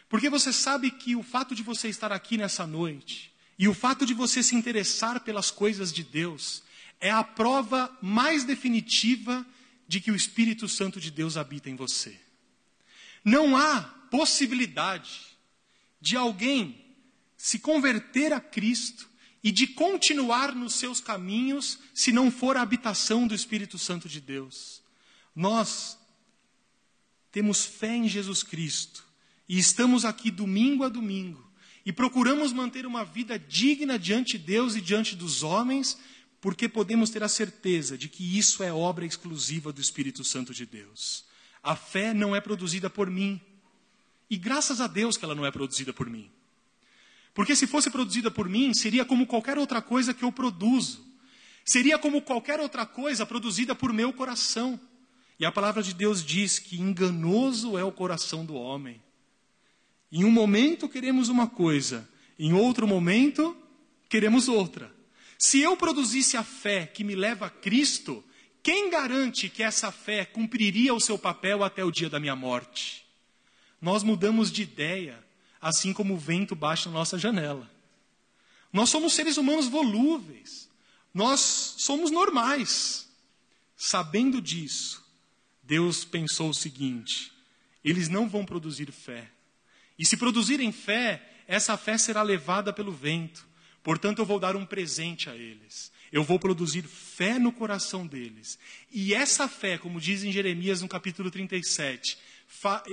Porque você sabe que o fato de você estar aqui nessa noite e o fato de você se interessar pelas coisas de Deus é a prova mais definitiva de que o Espírito Santo de Deus habita em você. Não há possibilidade de alguém se converter a Cristo e de continuar nos seus caminhos se não for a habitação do Espírito Santo de Deus. Nós temos fé em Jesus Cristo e estamos aqui domingo a domingo e procuramos manter uma vida digna diante de Deus e diante dos homens, porque podemos ter a certeza de que isso é obra exclusiva do Espírito Santo de Deus. A fé não é produzida por mim. E graças a Deus que ela não é produzida por mim. Porque se fosse produzida por mim, seria como qualquer outra coisa que eu produzo. Seria como qualquer outra coisa produzida por meu coração. E a palavra de Deus diz que enganoso é o coração do homem. Em um momento queremos uma coisa, em outro momento queremos outra. Se eu produzisse a fé que me leva a Cristo, quem garante que essa fé cumpriria o seu papel até o dia da minha morte? Nós mudamos de ideia, assim como o vento baixa na nossa janela. Nós somos seres humanos volúveis. Nós somos normais. Sabendo disso, Deus pensou o seguinte: eles não vão produzir fé. E se produzirem fé, essa fé será levada pelo vento. Portanto, eu vou dar um presente a eles. Eu vou produzir fé no coração deles. E essa fé, como diz em Jeremias no capítulo 37,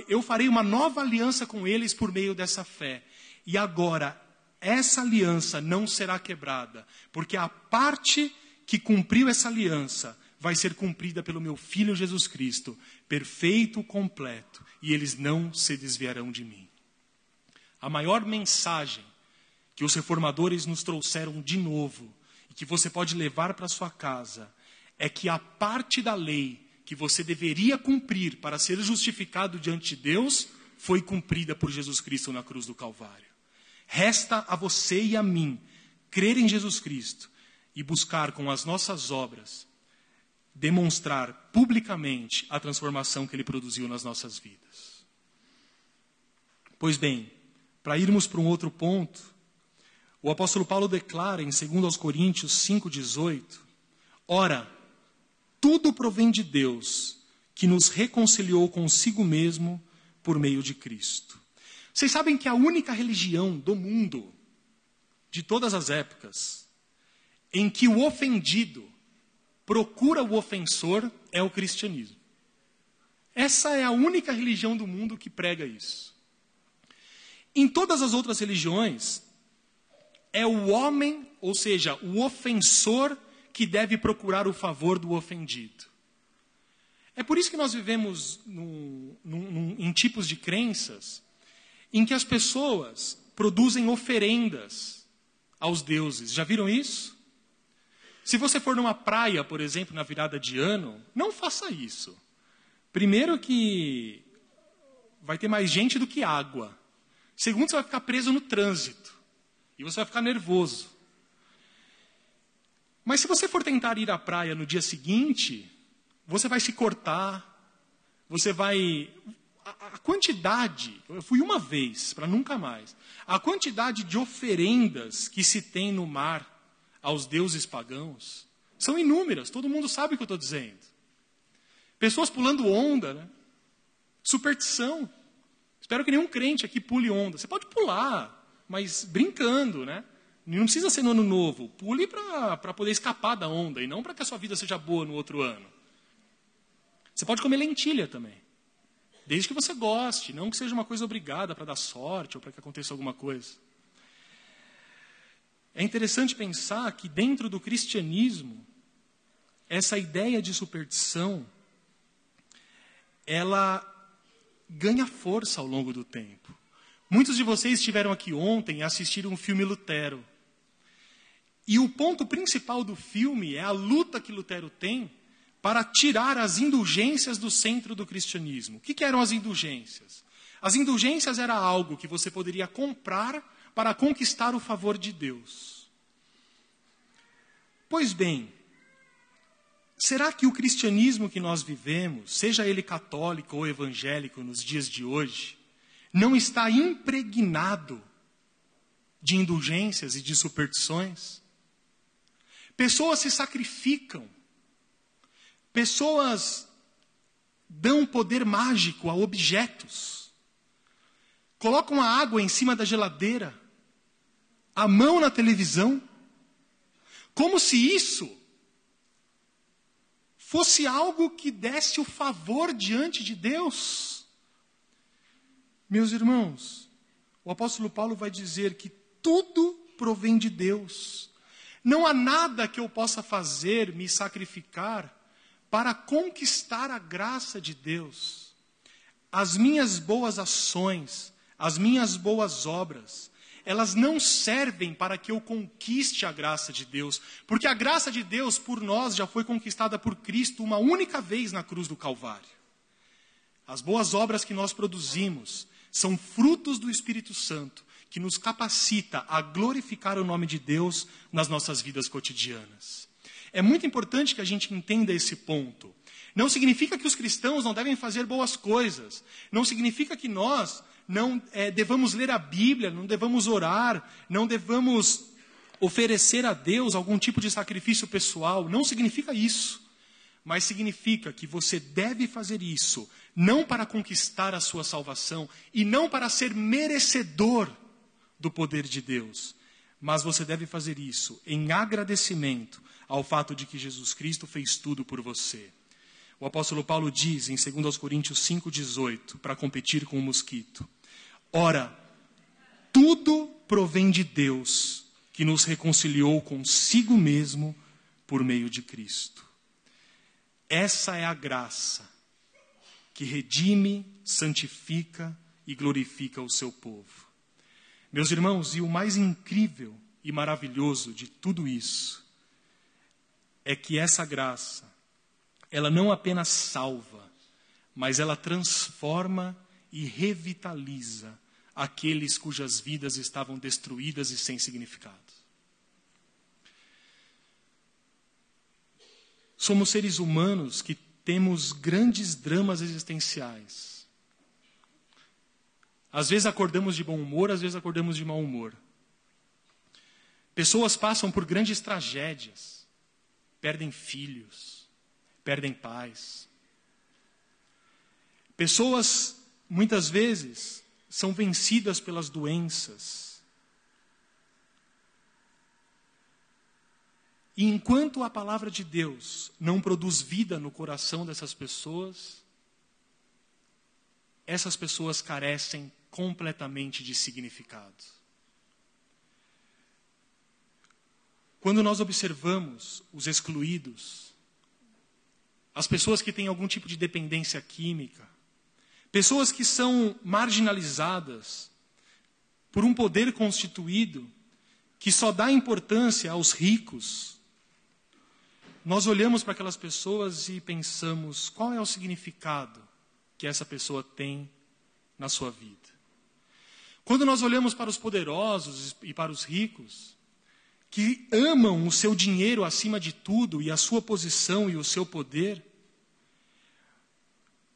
eu farei uma nova aliança com eles por meio dessa fé. E agora, essa aliança não será quebrada, porque a parte que cumpriu essa aliança vai ser cumprida pelo meu filho Jesus Cristo, perfeito, completo, e eles não se desviarão de mim. A maior mensagem que os reformadores nos trouxeram de novo e que você pode levar para sua casa é que a parte da lei que você deveria cumprir para ser justificado diante de Deus foi cumprida por Jesus Cristo na cruz do Calvário. Resta a você e a mim crer em Jesus Cristo e buscar com as nossas obras demonstrar publicamente a transformação que ele produziu nas nossas vidas. Pois bem, para irmos para um outro ponto, o apóstolo Paulo declara em 2 Coríntios 5,18: Ora, tudo provém de Deus, que nos reconciliou consigo mesmo por meio de Cristo. Vocês sabem que a única religião do mundo, de todas as épocas, em que o ofendido procura o ofensor é o cristianismo. Essa é a única religião do mundo que prega isso. Em todas as outras religiões, é o homem, ou seja, o ofensor, que deve procurar o favor do ofendido. É por isso que nós vivemos num, num, em tipos de crenças em que as pessoas produzem oferendas aos deuses. Já viram isso? Se você for numa praia, por exemplo, na virada de ano, não faça isso. Primeiro que vai ter mais gente do que água. Segundo, você vai ficar preso no trânsito. E você vai ficar nervoso. Mas se você for tentar ir à praia no dia seguinte, você vai se cortar, você vai. A, quantidade, eu fui uma vez, para nunca mais. A quantidade de oferendas que se tem no mar aos deuses pagãos são inúmeras, todo mundo sabe o que eu estou dizendo. Pessoas pulando onda, né? superstição. Espero que nenhum crente aqui pule onda. Você pode pular, mas brincando, né? Não precisa ser no ano novo. Pule para poder escapar da onda e não para que a sua vida seja boa no outro ano. Você pode comer lentilha também. Desde que você goste, não que seja uma coisa obrigada para dar sorte ou para que aconteça alguma coisa. É interessante pensar que dentro do cristianismo, essa ideia de superstição, ela ganha força ao longo do tempo. Muitos de vocês estiveram aqui ontem e assistiram o filme Lutero. E o ponto principal do filme é a luta que Lutero tem para tirar as indulgências do centro do cristianismo. O que, que eram as indulgências? As indulgências era algo que você poderia comprar para conquistar o favor de Deus. Pois bem, será que o cristianismo que nós vivemos, seja ele católico ou evangélico nos dias de hoje, não está impregnado de indulgências e de superstições. Pessoas se sacrificam, pessoas dão poder mágico a objetos, colocam a água em cima da geladeira, a mão na televisão, como se isso fosse algo que desse o favor diante de Deus. Meus irmãos, o apóstolo Paulo vai dizer que tudo provém de Deus. Não há nada que eu possa fazer, me sacrificar, para conquistar a graça de Deus. As minhas boas ações, as minhas boas obras, elas não servem para que eu conquiste a graça de Deus, porque a graça de Deus por nós já foi conquistada por Cristo uma única vez na cruz do Calvário. As boas obras que nós produzimos, são frutos do Espírito Santo que nos capacita a glorificar o nome de Deus nas nossas vidas cotidianas. É muito importante que a gente entenda esse ponto. Não significa que os cristãos não devem fazer boas coisas. Não significa que nós não é, devamos ler a Bíblia, não devamos orar, não devamos oferecer a Deus algum tipo de sacrifício pessoal. Não significa isso. Mas significa que você deve fazer isso não para conquistar a sua salvação e não para ser merecedor do poder de Deus, mas você deve fazer isso em agradecimento ao fato de que Jesus Cristo fez tudo por você. O apóstolo Paulo diz em 2 Coríntios 5,18, para competir com o mosquito: Ora, tudo provém de Deus, que nos reconciliou consigo mesmo por meio de Cristo. Essa é a graça que redime, santifica e glorifica o seu povo. Meus irmãos, e o mais incrível e maravilhoso de tudo isso é que essa graça, ela não apenas salva, mas ela transforma e revitaliza aqueles cujas vidas estavam destruídas e sem significado. Somos seres humanos que temos grandes dramas existenciais. Às vezes acordamos de bom humor, às vezes acordamos de mau humor. Pessoas passam por grandes tragédias, perdem filhos, perdem pais. Pessoas, muitas vezes, são vencidas pelas doenças. E enquanto a palavra de Deus não produz vida no coração dessas pessoas, essas pessoas carecem completamente de significado. Quando nós observamos os excluídos, as pessoas que têm algum tipo de dependência química, pessoas que são marginalizadas por um poder constituído que só dá importância aos ricos, nós olhamos para aquelas pessoas e pensamos qual é o significado que essa pessoa tem na sua vida. Quando nós olhamos para os poderosos e para os ricos, que amam o seu dinheiro acima de tudo e a sua posição e o seu poder,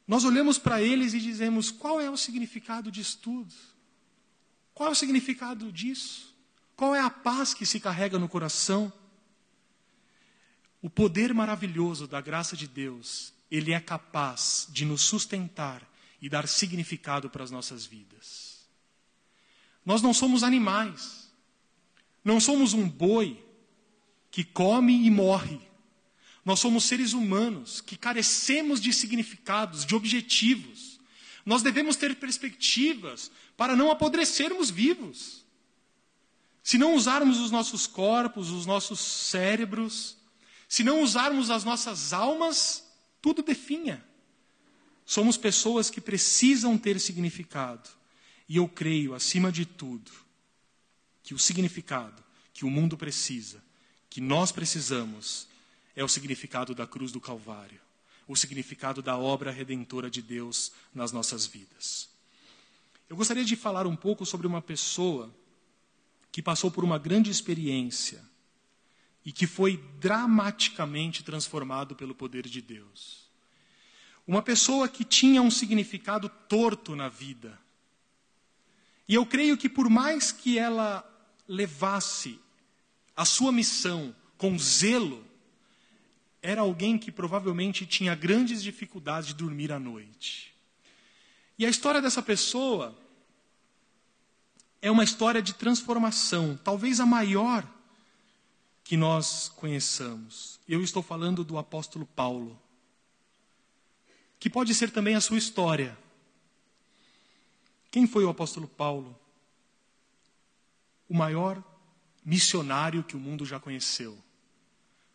nós olhamos para eles e dizemos: qual é o significado disso tudo? Qual é o significado disso? Qual é a paz que se carrega no coração? O poder maravilhoso da graça de Deus, ele é capaz de nos sustentar e dar significado para as nossas vidas. Nós não somos animais. Não somos um boi que come e morre. Nós somos seres humanos que carecemos de significados, de objetivos. Nós devemos ter perspectivas para não apodrecermos vivos. Se não usarmos os nossos corpos, os nossos cérebros, se não usarmos as nossas almas, tudo definha. Somos pessoas que precisam ter significado. E eu creio, acima de tudo, que o significado que o mundo precisa, que nós precisamos, é o significado da cruz do Calvário, o significado da obra redentora de Deus nas nossas vidas. Eu gostaria de falar um pouco sobre uma pessoa que passou por uma grande experiência e que foi dramaticamente transformado pelo poder de Deus. Uma pessoa que tinha um significado torto na vida. E eu creio que por mais que ela levasse a sua missão com zelo, era alguém que provavelmente tinha grandes dificuldades de dormir à noite. E a história dessa pessoa é uma história de transformação, talvez a maior que nós conheçamos. Eu estou falando do apóstolo Paulo, que pode ser também a sua história. Quem foi o apóstolo Paulo? o maior missionário que o mundo já conheceu,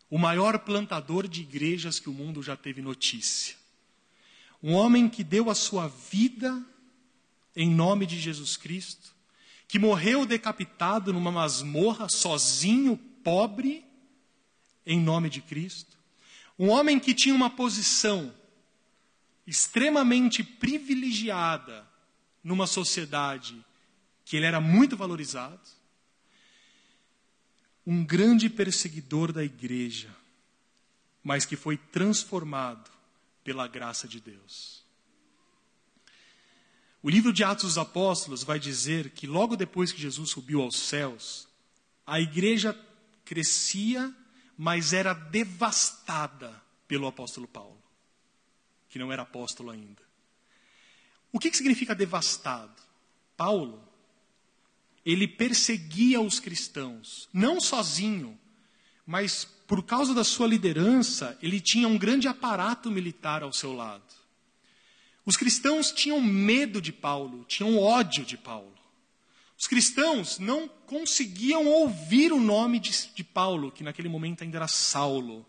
o maior plantador de igrejas que o mundo já teve notícia. Um homem que deu a sua vida em nome de Jesus Cristo, que morreu decapitado numa masmorra, sozinho, pobre, em nome de Cristo. Um homem que tinha uma posição extremamente privilegiada numa sociedade que ele era muito valorizado um grande perseguidor da igreja, mas que foi transformado pela graça de Deus. O livro de Atos dos Apóstolos vai dizer que logo depois que Jesus subiu aos céus, a igreja crescia, mas era devastada pelo apóstolo Paulo, que não era apóstolo ainda. O que, que significa devastado? Paulo ele perseguia os cristãos, não sozinho, mas por causa da sua liderança, ele tinha um grande aparato militar ao seu lado. Os cristãos tinham medo de Paulo, tinham ódio de Paulo. Os cristãos não conseguiam ouvir o nome de, de Paulo, que naquele momento ainda era Saulo.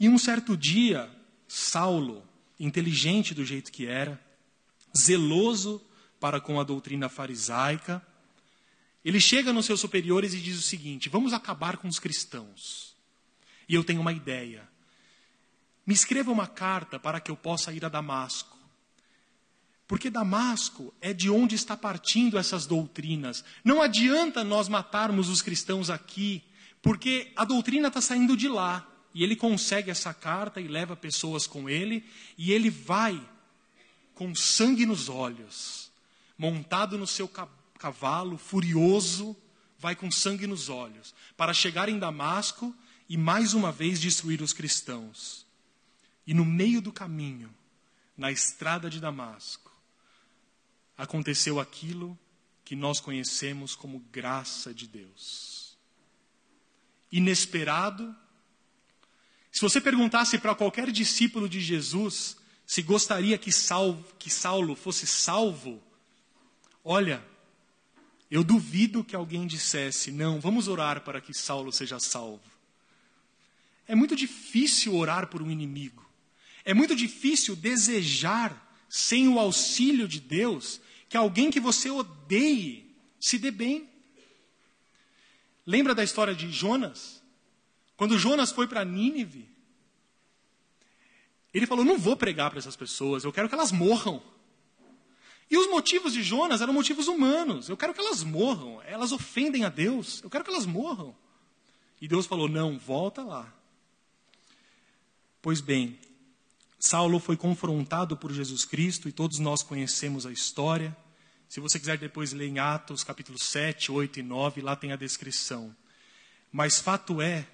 E um certo dia, Saulo, inteligente do jeito que era, zeloso para com a doutrina farisaica. Ele chega nos seus superiores e diz o seguinte: vamos acabar com os cristãos. E eu tenho uma ideia. Me escreva uma carta para que eu possa ir a Damasco. Porque Damasco é de onde está partindo essas doutrinas. Não adianta nós matarmos os cristãos aqui, porque a doutrina está saindo de lá. E ele consegue essa carta e leva pessoas com ele, e ele vai com sangue nos olhos, montado no seu cavalo, furioso, vai com sangue nos olhos, para chegar em Damasco e mais uma vez destruir os cristãos. E no meio do caminho, na estrada de Damasco, aconteceu aquilo que nós conhecemos como graça de Deus. Inesperado. Se você perguntasse para qualquer discípulo de Jesus se gostaria que, Saulo, que Saulo fosse salvo, olha, eu duvido que alguém dissesse: não, vamos orar para que Saulo seja salvo. É muito difícil orar por um inimigo. É muito difícil desejar, sem o auxílio de Deus, que alguém que você odeie se dê bem. Lembra da história de Jonas? Quando Jonas foi para Nínive, ele falou: Não vou pregar para essas pessoas, eu quero que elas morram. E os motivos de Jonas eram motivos humanos. Eu quero que elas morram. Elas ofendem a Deus. Eu quero que elas morram. E Deus falou: Não, volta lá. Pois bem, Saulo foi confrontado por Jesus Cristo e todos nós conhecemos a história. Se você quiser depois ler em Atos, capítulo 7, 8 e 9, lá tem a descrição. Mas fato é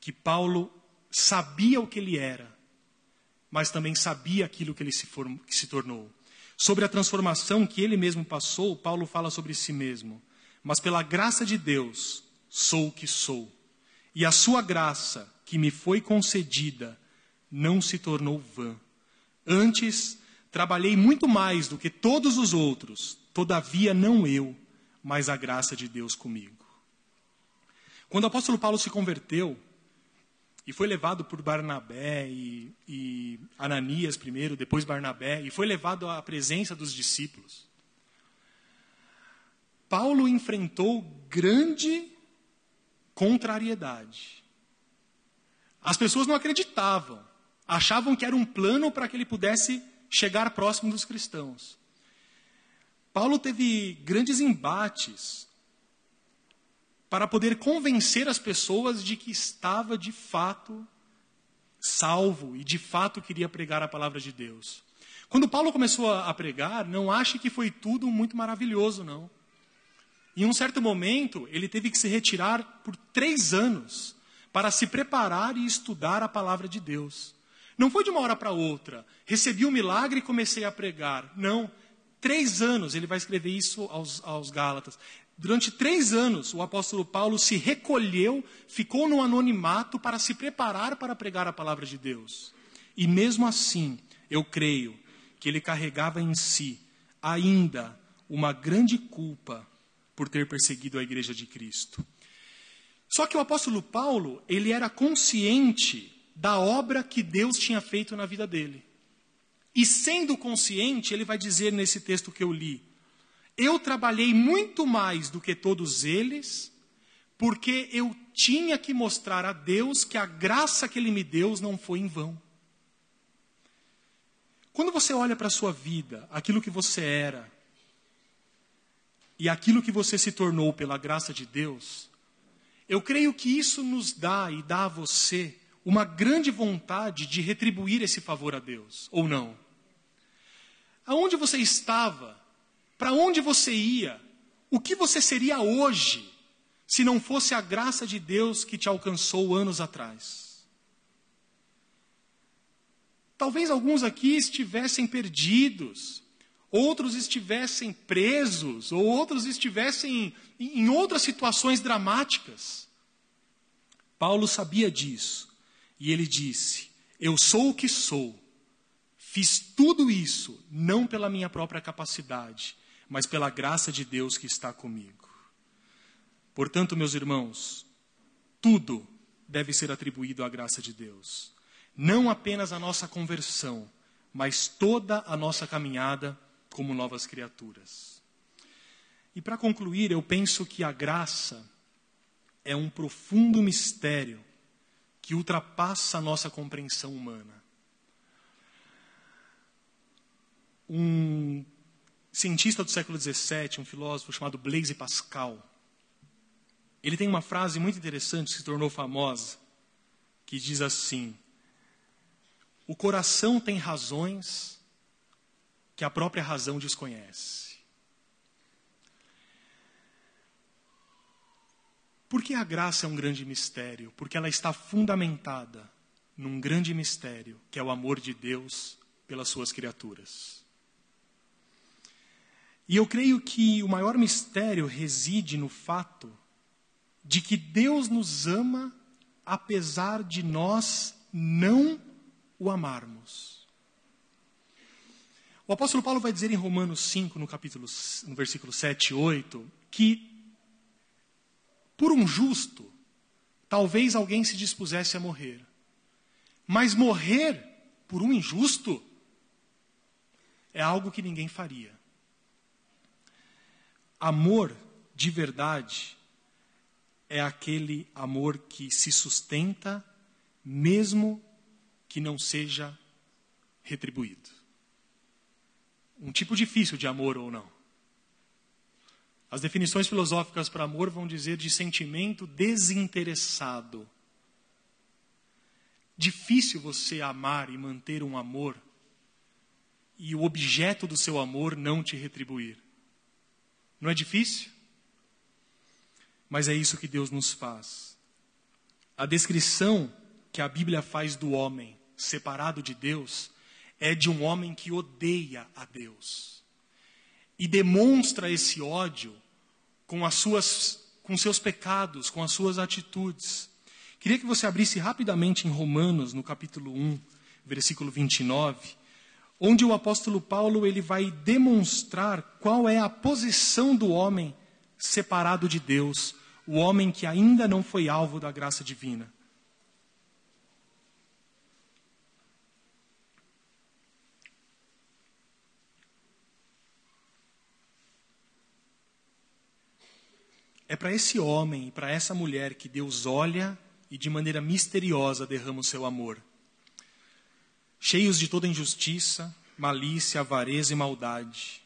que Paulo sabia o que ele era, mas também sabia aquilo que ele se, que se tornou. Sobre a transformação que ele mesmo passou, Paulo fala sobre si mesmo. Mas pela graça de Deus, sou o que sou. E a sua graça, que me foi concedida, não se tornou vã. Antes, trabalhei muito mais do que todos os outros, todavia não eu, mas a graça de Deus comigo. Quando o apóstolo Paulo se converteu, e foi levado por Barnabé e, e Ananias primeiro, depois Barnabé, e foi levado à presença dos discípulos. Paulo enfrentou grande contrariedade. As pessoas não acreditavam, achavam que era um plano para que ele pudesse chegar próximo dos cristãos. Paulo teve grandes embates para poder convencer as pessoas de que estava de fato salvo e de fato queria pregar a palavra de Deus. Quando Paulo começou a pregar, não ache que foi tudo muito maravilhoso, não. Em um certo momento, ele teve que se retirar por três anos para se preparar e estudar a palavra de Deus. Não foi de uma hora para outra. Recebi o um milagre e comecei a pregar. Não. Três anos, ele vai escrever isso aos, aos Gálatas. Durante três anos, o apóstolo Paulo se recolheu, ficou no anonimato para se preparar para pregar a palavra de Deus. E mesmo assim, eu creio que ele carregava em si ainda uma grande culpa por ter perseguido a igreja de Cristo. Só que o apóstolo Paulo, ele era consciente da obra que Deus tinha feito na vida dele. E sendo consciente, ele vai dizer nesse texto que eu li: eu trabalhei muito mais do que todos eles, porque eu tinha que mostrar a Deus que a graça que Ele me deu não foi em vão. Quando você olha para a sua vida, aquilo que você era, e aquilo que você se tornou pela graça de Deus, eu creio que isso nos dá e dá a você uma grande vontade de retribuir esse favor a Deus, ou não? Aonde você estava para onde você ia? O que você seria hoje se não fosse a graça de Deus que te alcançou anos atrás? Talvez alguns aqui estivessem perdidos, outros estivessem presos, ou outros estivessem em outras situações dramáticas. Paulo sabia disso, e ele disse: Eu sou o que sou. Fiz tudo isso não pela minha própria capacidade, mas pela graça de Deus que está comigo. Portanto, meus irmãos, tudo deve ser atribuído à graça de Deus. Não apenas a nossa conversão, mas toda a nossa caminhada como novas criaturas. E para concluir, eu penso que a graça é um profundo mistério que ultrapassa a nossa compreensão humana. um cientista do século XVII, um filósofo chamado Blaise Pascal. Ele tem uma frase muito interessante que se tornou famosa, que diz assim: O coração tem razões que a própria razão desconhece. Por que a graça é um grande mistério? Porque ela está fundamentada num grande mistério, que é o amor de Deus pelas suas criaturas. E eu creio que o maior mistério reside no fato de que Deus nos ama apesar de nós não o amarmos. O apóstolo Paulo vai dizer em Romanos 5, no capítulo no versículo 7 e 8, que por um justo, talvez alguém se dispusesse a morrer. Mas morrer por um injusto é algo que ninguém faria. Amor de verdade é aquele amor que se sustenta mesmo que não seja retribuído. Um tipo difícil de amor ou não. As definições filosóficas para amor vão dizer de sentimento desinteressado. Difícil você amar e manter um amor e o objeto do seu amor não te retribuir. Não é difícil? Mas é isso que Deus nos faz. A descrição que a Bíblia faz do homem separado de Deus é de um homem que odeia a Deus e demonstra esse ódio com as suas com seus pecados, com as suas atitudes. Queria que você abrisse rapidamente em Romanos, no capítulo 1, versículo 29, onde o apóstolo Paulo ele vai demonstrar qual é a posição do homem separado de Deus, o homem que ainda não foi alvo da graça divina. É para esse homem e para essa mulher que Deus olha e de maneira misteriosa derrama o seu amor. Cheios de toda injustiça, malícia, avareza e maldade,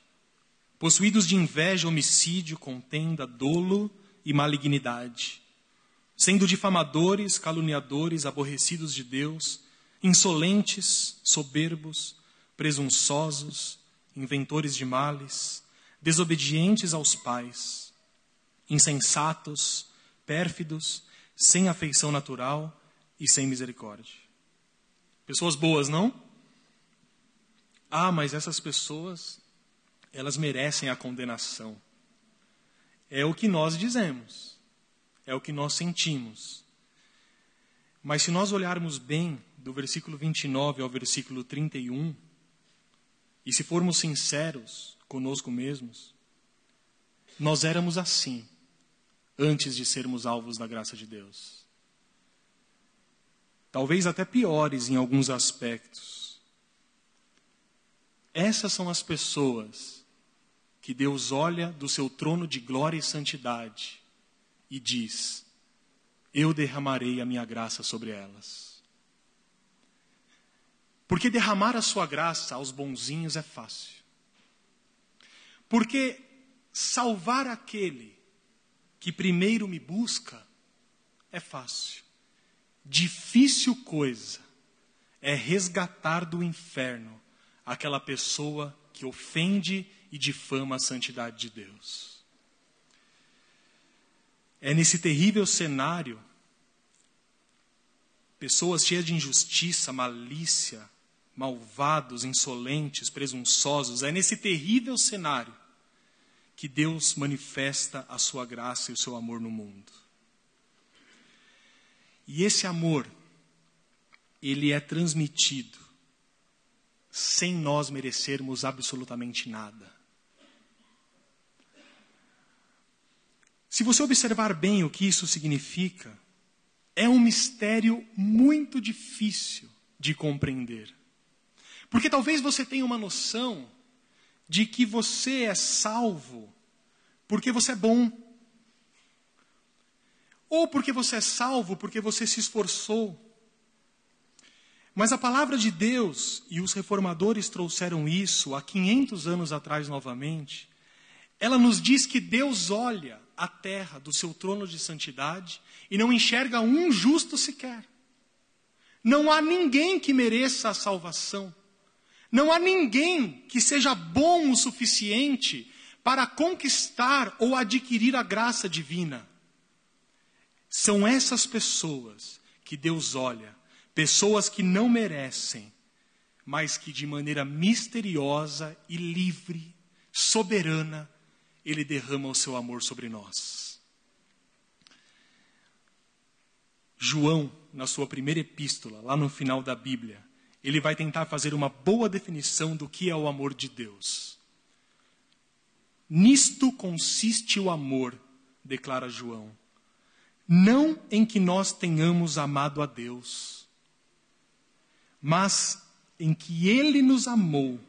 possuídos de inveja, homicídio, contenda, dolo e malignidade, sendo difamadores, caluniadores, aborrecidos de Deus, insolentes, soberbos, presunçosos, inventores de males, desobedientes aos pais, insensatos, pérfidos, sem afeição natural e sem misericórdia. Pessoas boas, não? Ah, mas essas pessoas, elas merecem a condenação. É o que nós dizemos, é o que nós sentimos. Mas se nós olharmos bem do versículo 29 ao versículo 31, e se formos sinceros conosco mesmos, nós éramos assim antes de sermos alvos da graça de Deus talvez até piores em alguns aspectos. Essas são as pessoas que Deus olha do seu trono de glória e santidade e diz: Eu derramarei a minha graça sobre elas. Porque derramar a sua graça aos bonzinhos é fácil. Porque salvar aquele que primeiro me busca é fácil. Difícil coisa é resgatar do inferno aquela pessoa que ofende e difama a santidade de Deus. É nesse terrível cenário, pessoas cheias de injustiça, malícia, malvados, insolentes, presunçosos, é nesse terrível cenário que Deus manifesta a sua graça e o seu amor no mundo. E esse amor, ele é transmitido sem nós merecermos absolutamente nada. Se você observar bem o que isso significa, é um mistério muito difícil de compreender. Porque talvez você tenha uma noção de que você é salvo porque você é bom, ou porque você é salvo, porque você se esforçou. Mas a palavra de Deus, e os reformadores trouxeram isso há 500 anos atrás novamente, ela nos diz que Deus olha a terra do seu trono de santidade e não enxerga um justo sequer. Não há ninguém que mereça a salvação. Não há ninguém que seja bom o suficiente para conquistar ou adquirir a graça divina. São essas pessoas que Deus olha, pessoas que não merecem, mas que de maneira misteriosa e livre, soberana, Ele derrama o seu amor sobre nós. João, na sua primeira epístola, lá no final da Bíblia, ele vai tentar fazer uma boa definição do que é o amor de Deus. Nisto consiste o amor, declara João não em que nós tenhamos amado a Deus, mas em que Ele nos amou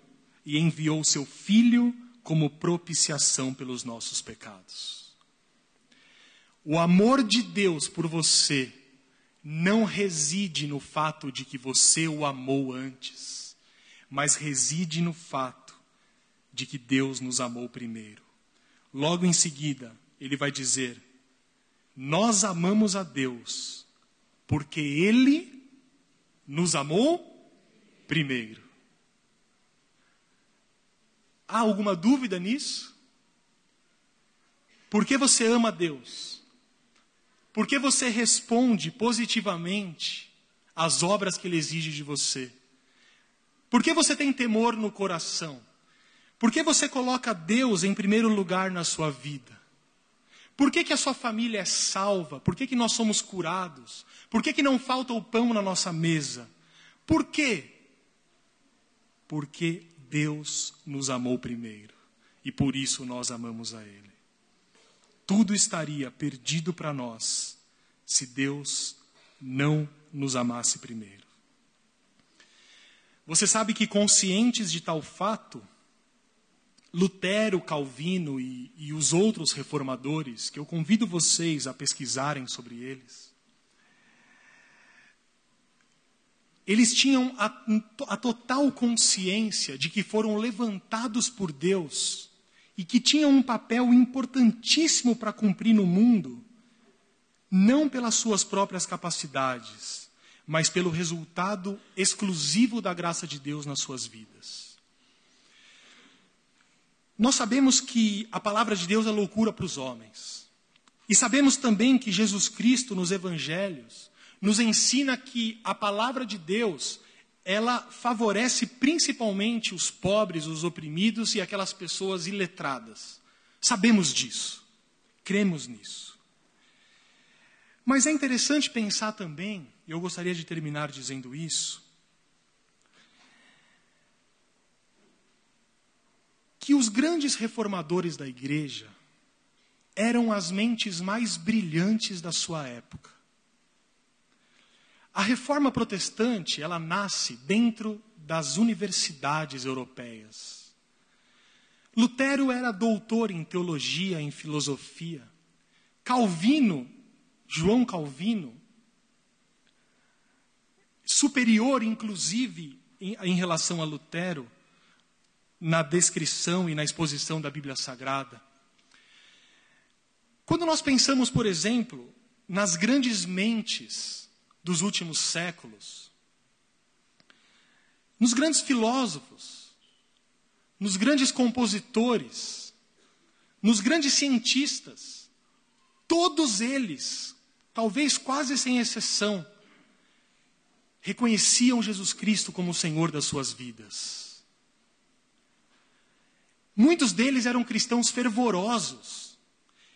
e enviou seu Filho como propiciação pelos nossos pecados. O amor de Deus por você não reside no fato de que você o amou antes, mas reside no fato de que Deus nos amou primeiro. Logo em seguida, ele vai dizer: nós amamos a Deus porque Ele nos amou primeiro. Há alguma dúvida nisso? Por que você ama a Deus? Por que você responde positivamente às obras que Ele exige de você? Por que você tem temor no coração? Por que você coloca Deus em primeiro lugar na sua vida? Por que, que a sua família é salva? Por que, que nós somos curados? Por que, que não falta o pão na nossa mesa? Por quê? Porque Deus nos amou primeiro e por isso nós amamos a Ele. Tudo estaria perdido para nós se Deus não nos amasse primeiro. Você sabe que, conscientes de tal fato, Lutero, Calvino e, e os outros reformadores, que eu convido vocês a pesquisarem sobre eles, eles tinham a, a, total consciência de que foram levantados por Deus e que tinham um papel importantíssimo para cumprir no mundo, não pelas suas próprias capacidades, mas pelo resultado exclusivo da graça de Deus nas suas vidas. Nós sabemos que a palavra de Deus é loucura para os homens. E sabemos também que Jesus Cristo, nos evangelhos, nos ensina que a palavra de Deus, ela favorece principalmente os pobres, os oprimidos e aquelas pessoas iletradas. Sabemos disso. Cremos nisso. Mas é interessante pensar também, e eu gostaria de terminar dizendo isso, que os grandes reformadores da igreja eram as mentes mais brilhantes da sua época. A reforma protestante, ela nasce dentro das universidades europeias. Lutero era doutor em teologia, em filosofia. Calvino, João Calvino, superior inclusive em, em relação a Lutero, na descrição e na exposição da Bíblia Sagrada. Quando nós pensamos, por exemplo, nas grandes mentes dos últimos séculos, nos grandes filósofos, nos grandes compositores, nos grandes cientistas, todos eles, talvez quase sem exceção, reconheciam Jesus Cristo como o Senhor das suas vidas. Muitos deles eram cristãos fervorosos,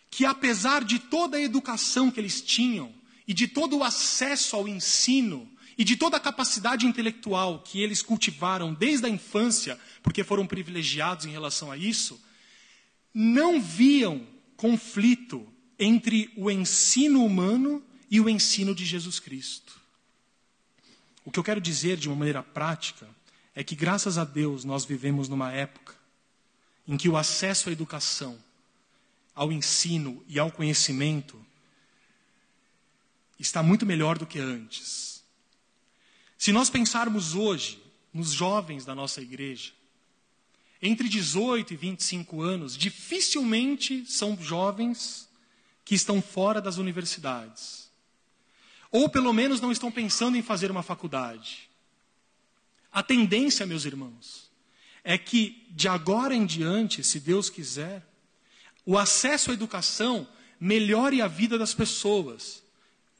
que apesar de toda a educação que eles tinham, e de todo o acesso ao ensino, e de toda a capacidade intelectual que eles cultivaram desde a infância, porque foram privilegiados em relação a isso, não viam conflito entre o ensino humano e o ensino de Jesus Cristo. O que eu quero dizer de uma maneira prática é que, graças a Deus, nós vivemos numa época em que o acesso à educação, ao ensino e ao conhecimento está muito melhor do que antes. Se nós pensarmos hoje nos jovens da nossa igreja, entre 18 e 25 anos, dificilmente são jovens que estão fora das universidades. Ou pelo menos não estão pensando em fazer uma faculdade. A tendência, meus irmãos, é que de agora em diante, se Deus quiser, o acesso à educação melhore a vida das pessoas,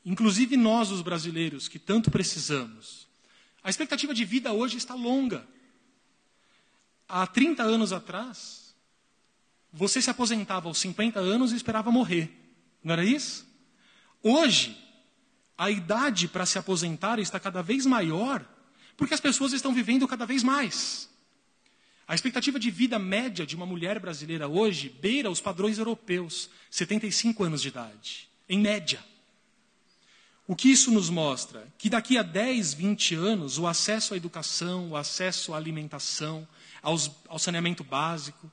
inclusive nós, os brasileiros, que tanto precisamos. A expectativa de vida hoje está longa. Há 30 anos atrás, você se aposentava aos 50 anos e esperava morrer. Não era isso? Hoje, a idade para se aposentar está cada vez maior, porque as pessoas estão vivendo cada vez mais. A expectativa de vida média de uma mulher brasileira hoje beira os padrões europeus, 75 anos de idade, em média. O que isso nos mostra? Que daqui a 10, 20 anos, o acesso à educação, o acesso à alimentação, aos, ao saneamento básico,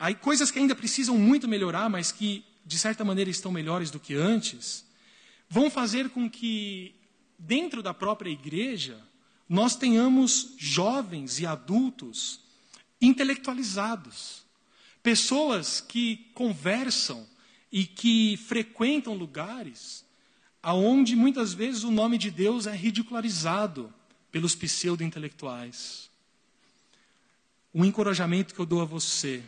há coisas que ainda precisam muito melhorar, mas que, de certa maneira, estão melhores do que antes, vão fazer com que, dentro da própria igreja, nós tenhamos jovens e adultos intelectualizados. Pessoas que conversam e que frequentam lugares aonde muitas vezes o nome de Deus é ridicularizado pelos pseudo-intelectuais. O encorajamento que eu dou a você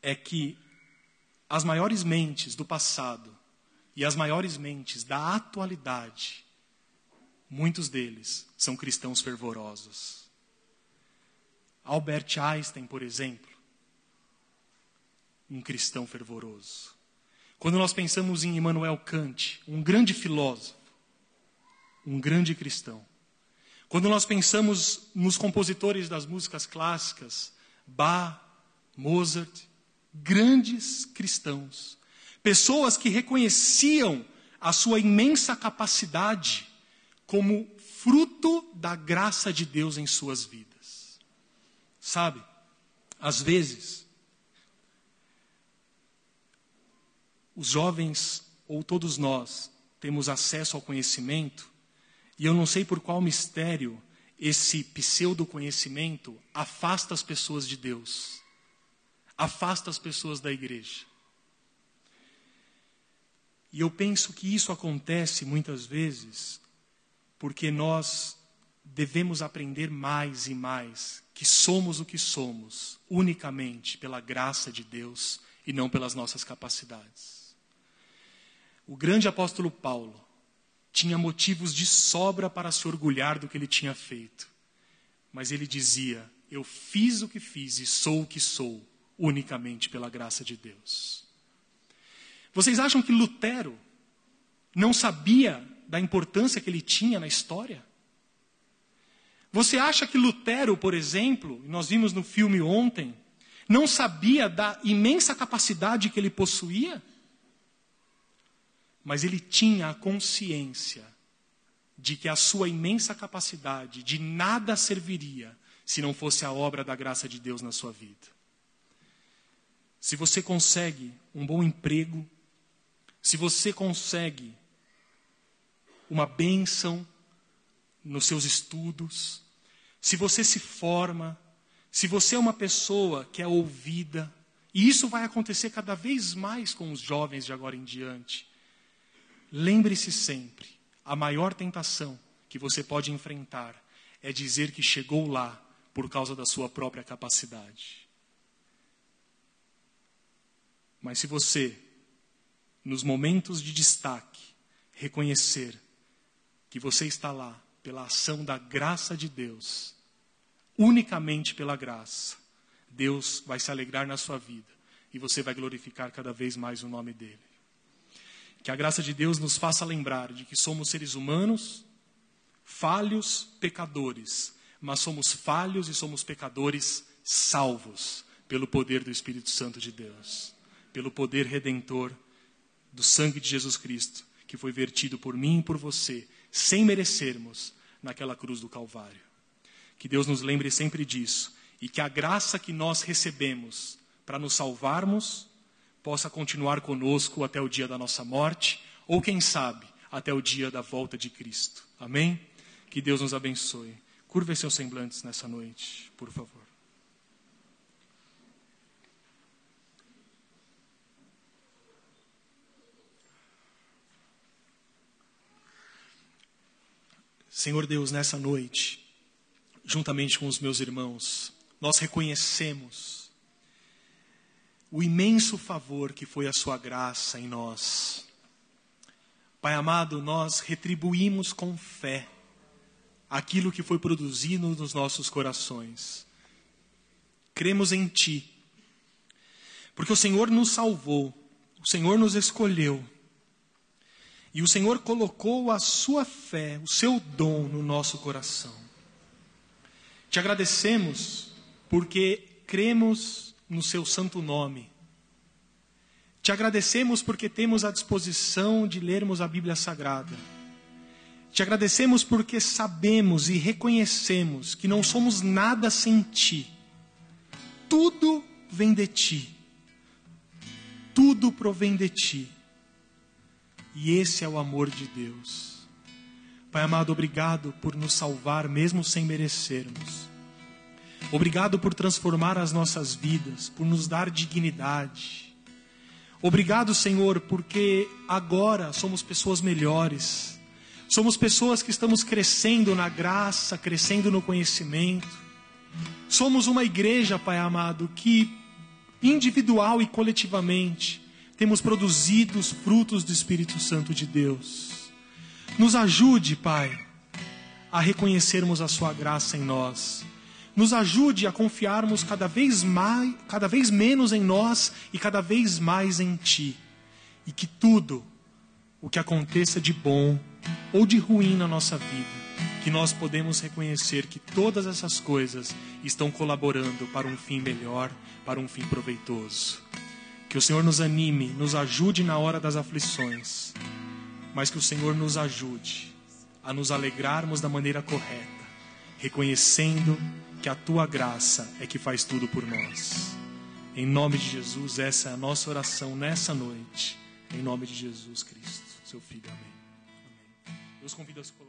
é que as maiores mentes do passado e as maiores mentes da atualidade, muitos deles são cristãos fervorosos. Albert Einstein, por exemplo, um cristão fervoroso. Quando nós pensamos em Immanuel Kant, um grande filósofo, um grande cristão. Quando nós pensamos nos compositores das músicas clássicas, Bach, Mozart, grandes cristãos, pessoas que reconheciam a sua imensa capacidade como fruto da graça de Deus em suas vidas. Sabe, às vezes, os jovens, ou todos nós, temos acesso ao conhecimento, e eu não sei por qual mistério esse pseudo-conhecimento afasta as pessoas de Deus, afasta as pessoas da igreja. E eu penso que isso acontece muitas vezes porque nós devemos aprender mais e mais que somos o que somos unicamente pela graça de Deus e não pelas nossas capacidades. O grande apóstolo Paulo tinha motivos de sobra para se orgulhar do que ele tinha feito, mas ele dizia: Eu fiz o que fiz e sou o que sou unicamente pela graça de Deus. Vocês acham que Lutero não sabia da importância que ele tinha na história? Você acha que Lutero, por exemplo, nós vimos no filme ontem, não sabia da imensa capacidade que ele possuía? Mas ele tinha a consciência de que a sua imensa capacidade de nada serviria se não fosse a obra da graça de Deus na sua vida. Se você consegue um bom emprego, se você consegue uma bênção nos seus estudos, se você se forma, se você é uma pessoa que é ouvida, e isso vai acontecer cada vez mais com os jovens de agora em diante. Lembre-se sempre: a maior tentação que você pode enfrentar é dizer que chegou lá por causa da sua própria capacidade. Mas se você, nos momentos de destaque, reconhecer que você está lá pela ação da graça de Deus, unicamente pela graça, Deus vai se alegrar na sua vida e você vai glorificar cada vez mais o nome dele. Que a graça de Deus nos faça lembrar de que somos seres humanos, falhos, pecadores, mas somos falhos e somos pecadores salvos pelo poder do Espírito Santo de Deus, pelo poder redentor do sangue de Jesus Cristo, que foi vertido por mim e por você, sem merecermos, naquela cruz do Calvário. Que Deus nos lembre sempre disso e que a graça que nós recebemos para nos salvarmos possa continuar conosco até o dia da nossa morte ou, quem sabe, até o dia da volta de Cristo. Amém? Que Deus nos abençoe. Curva seus semblantes nessa noite, por favor. Senhor Deus, nessa noite, juntamente com os meus irmãos, nós reconhecemos o imenso favor que foi a Sua graça em nós. Pai amado, nós retribuímos com fé aquilo que foi produzido nos nossos corações. Cremos em Ti, porque o Senhor nos salvou, o Senhor nos escolheu, e o Senhor colocou a Sua fé, o Seu dom no nosso coração. Te agradecemos porque cremos no Seu santo nome. Te agradecemos porque temos a disposição de lermos a Bíblia Sagrada. Te agradecemos porque sabemos e reconhecemos que não somos nada sem Ti. Tudo vem de Ti. Tudo provém de Ti. E esse é o amor de Deus. Pai amado, obrigado por nos salvar mesmo sem merecermos. Obrigado por transformar as nossas vidas, por nos dar dignidade. Obrigado, Senhor, porque agora somos pessoas melhores. Somos pessoas que estamos crescendo na graça, crescendo no conhecimento. Somos uma igreja, Pai amado, que individual e coletivamente temos produzido os frutos do Espírito Santo de Deus. Nos ajude, Pai, a reconhecermos a Sua graça em nós nos ajude a confiarmos cada vez mais, cada vez menos em nós e cada vez mais em ti. E que tudo o que aconteça de bom ou de ruim na nossa vida, que nós podemos reconhecer que todas essas coisas estão colaborando para um fim melhor, para um fim proveitoso. Que o Senhor nos anime, nos ajude na hora das aflições, mas que o Senhor nos ajude a nos alegrarmos da maneira correta, reconhecendo que a tua graça é que faz tudo por nós. Em nome de Jesus, essa é a nossa oração nessa noite. Em nome de Jesus Cristo, seu Filho. Amém. Amém. Deus convida a.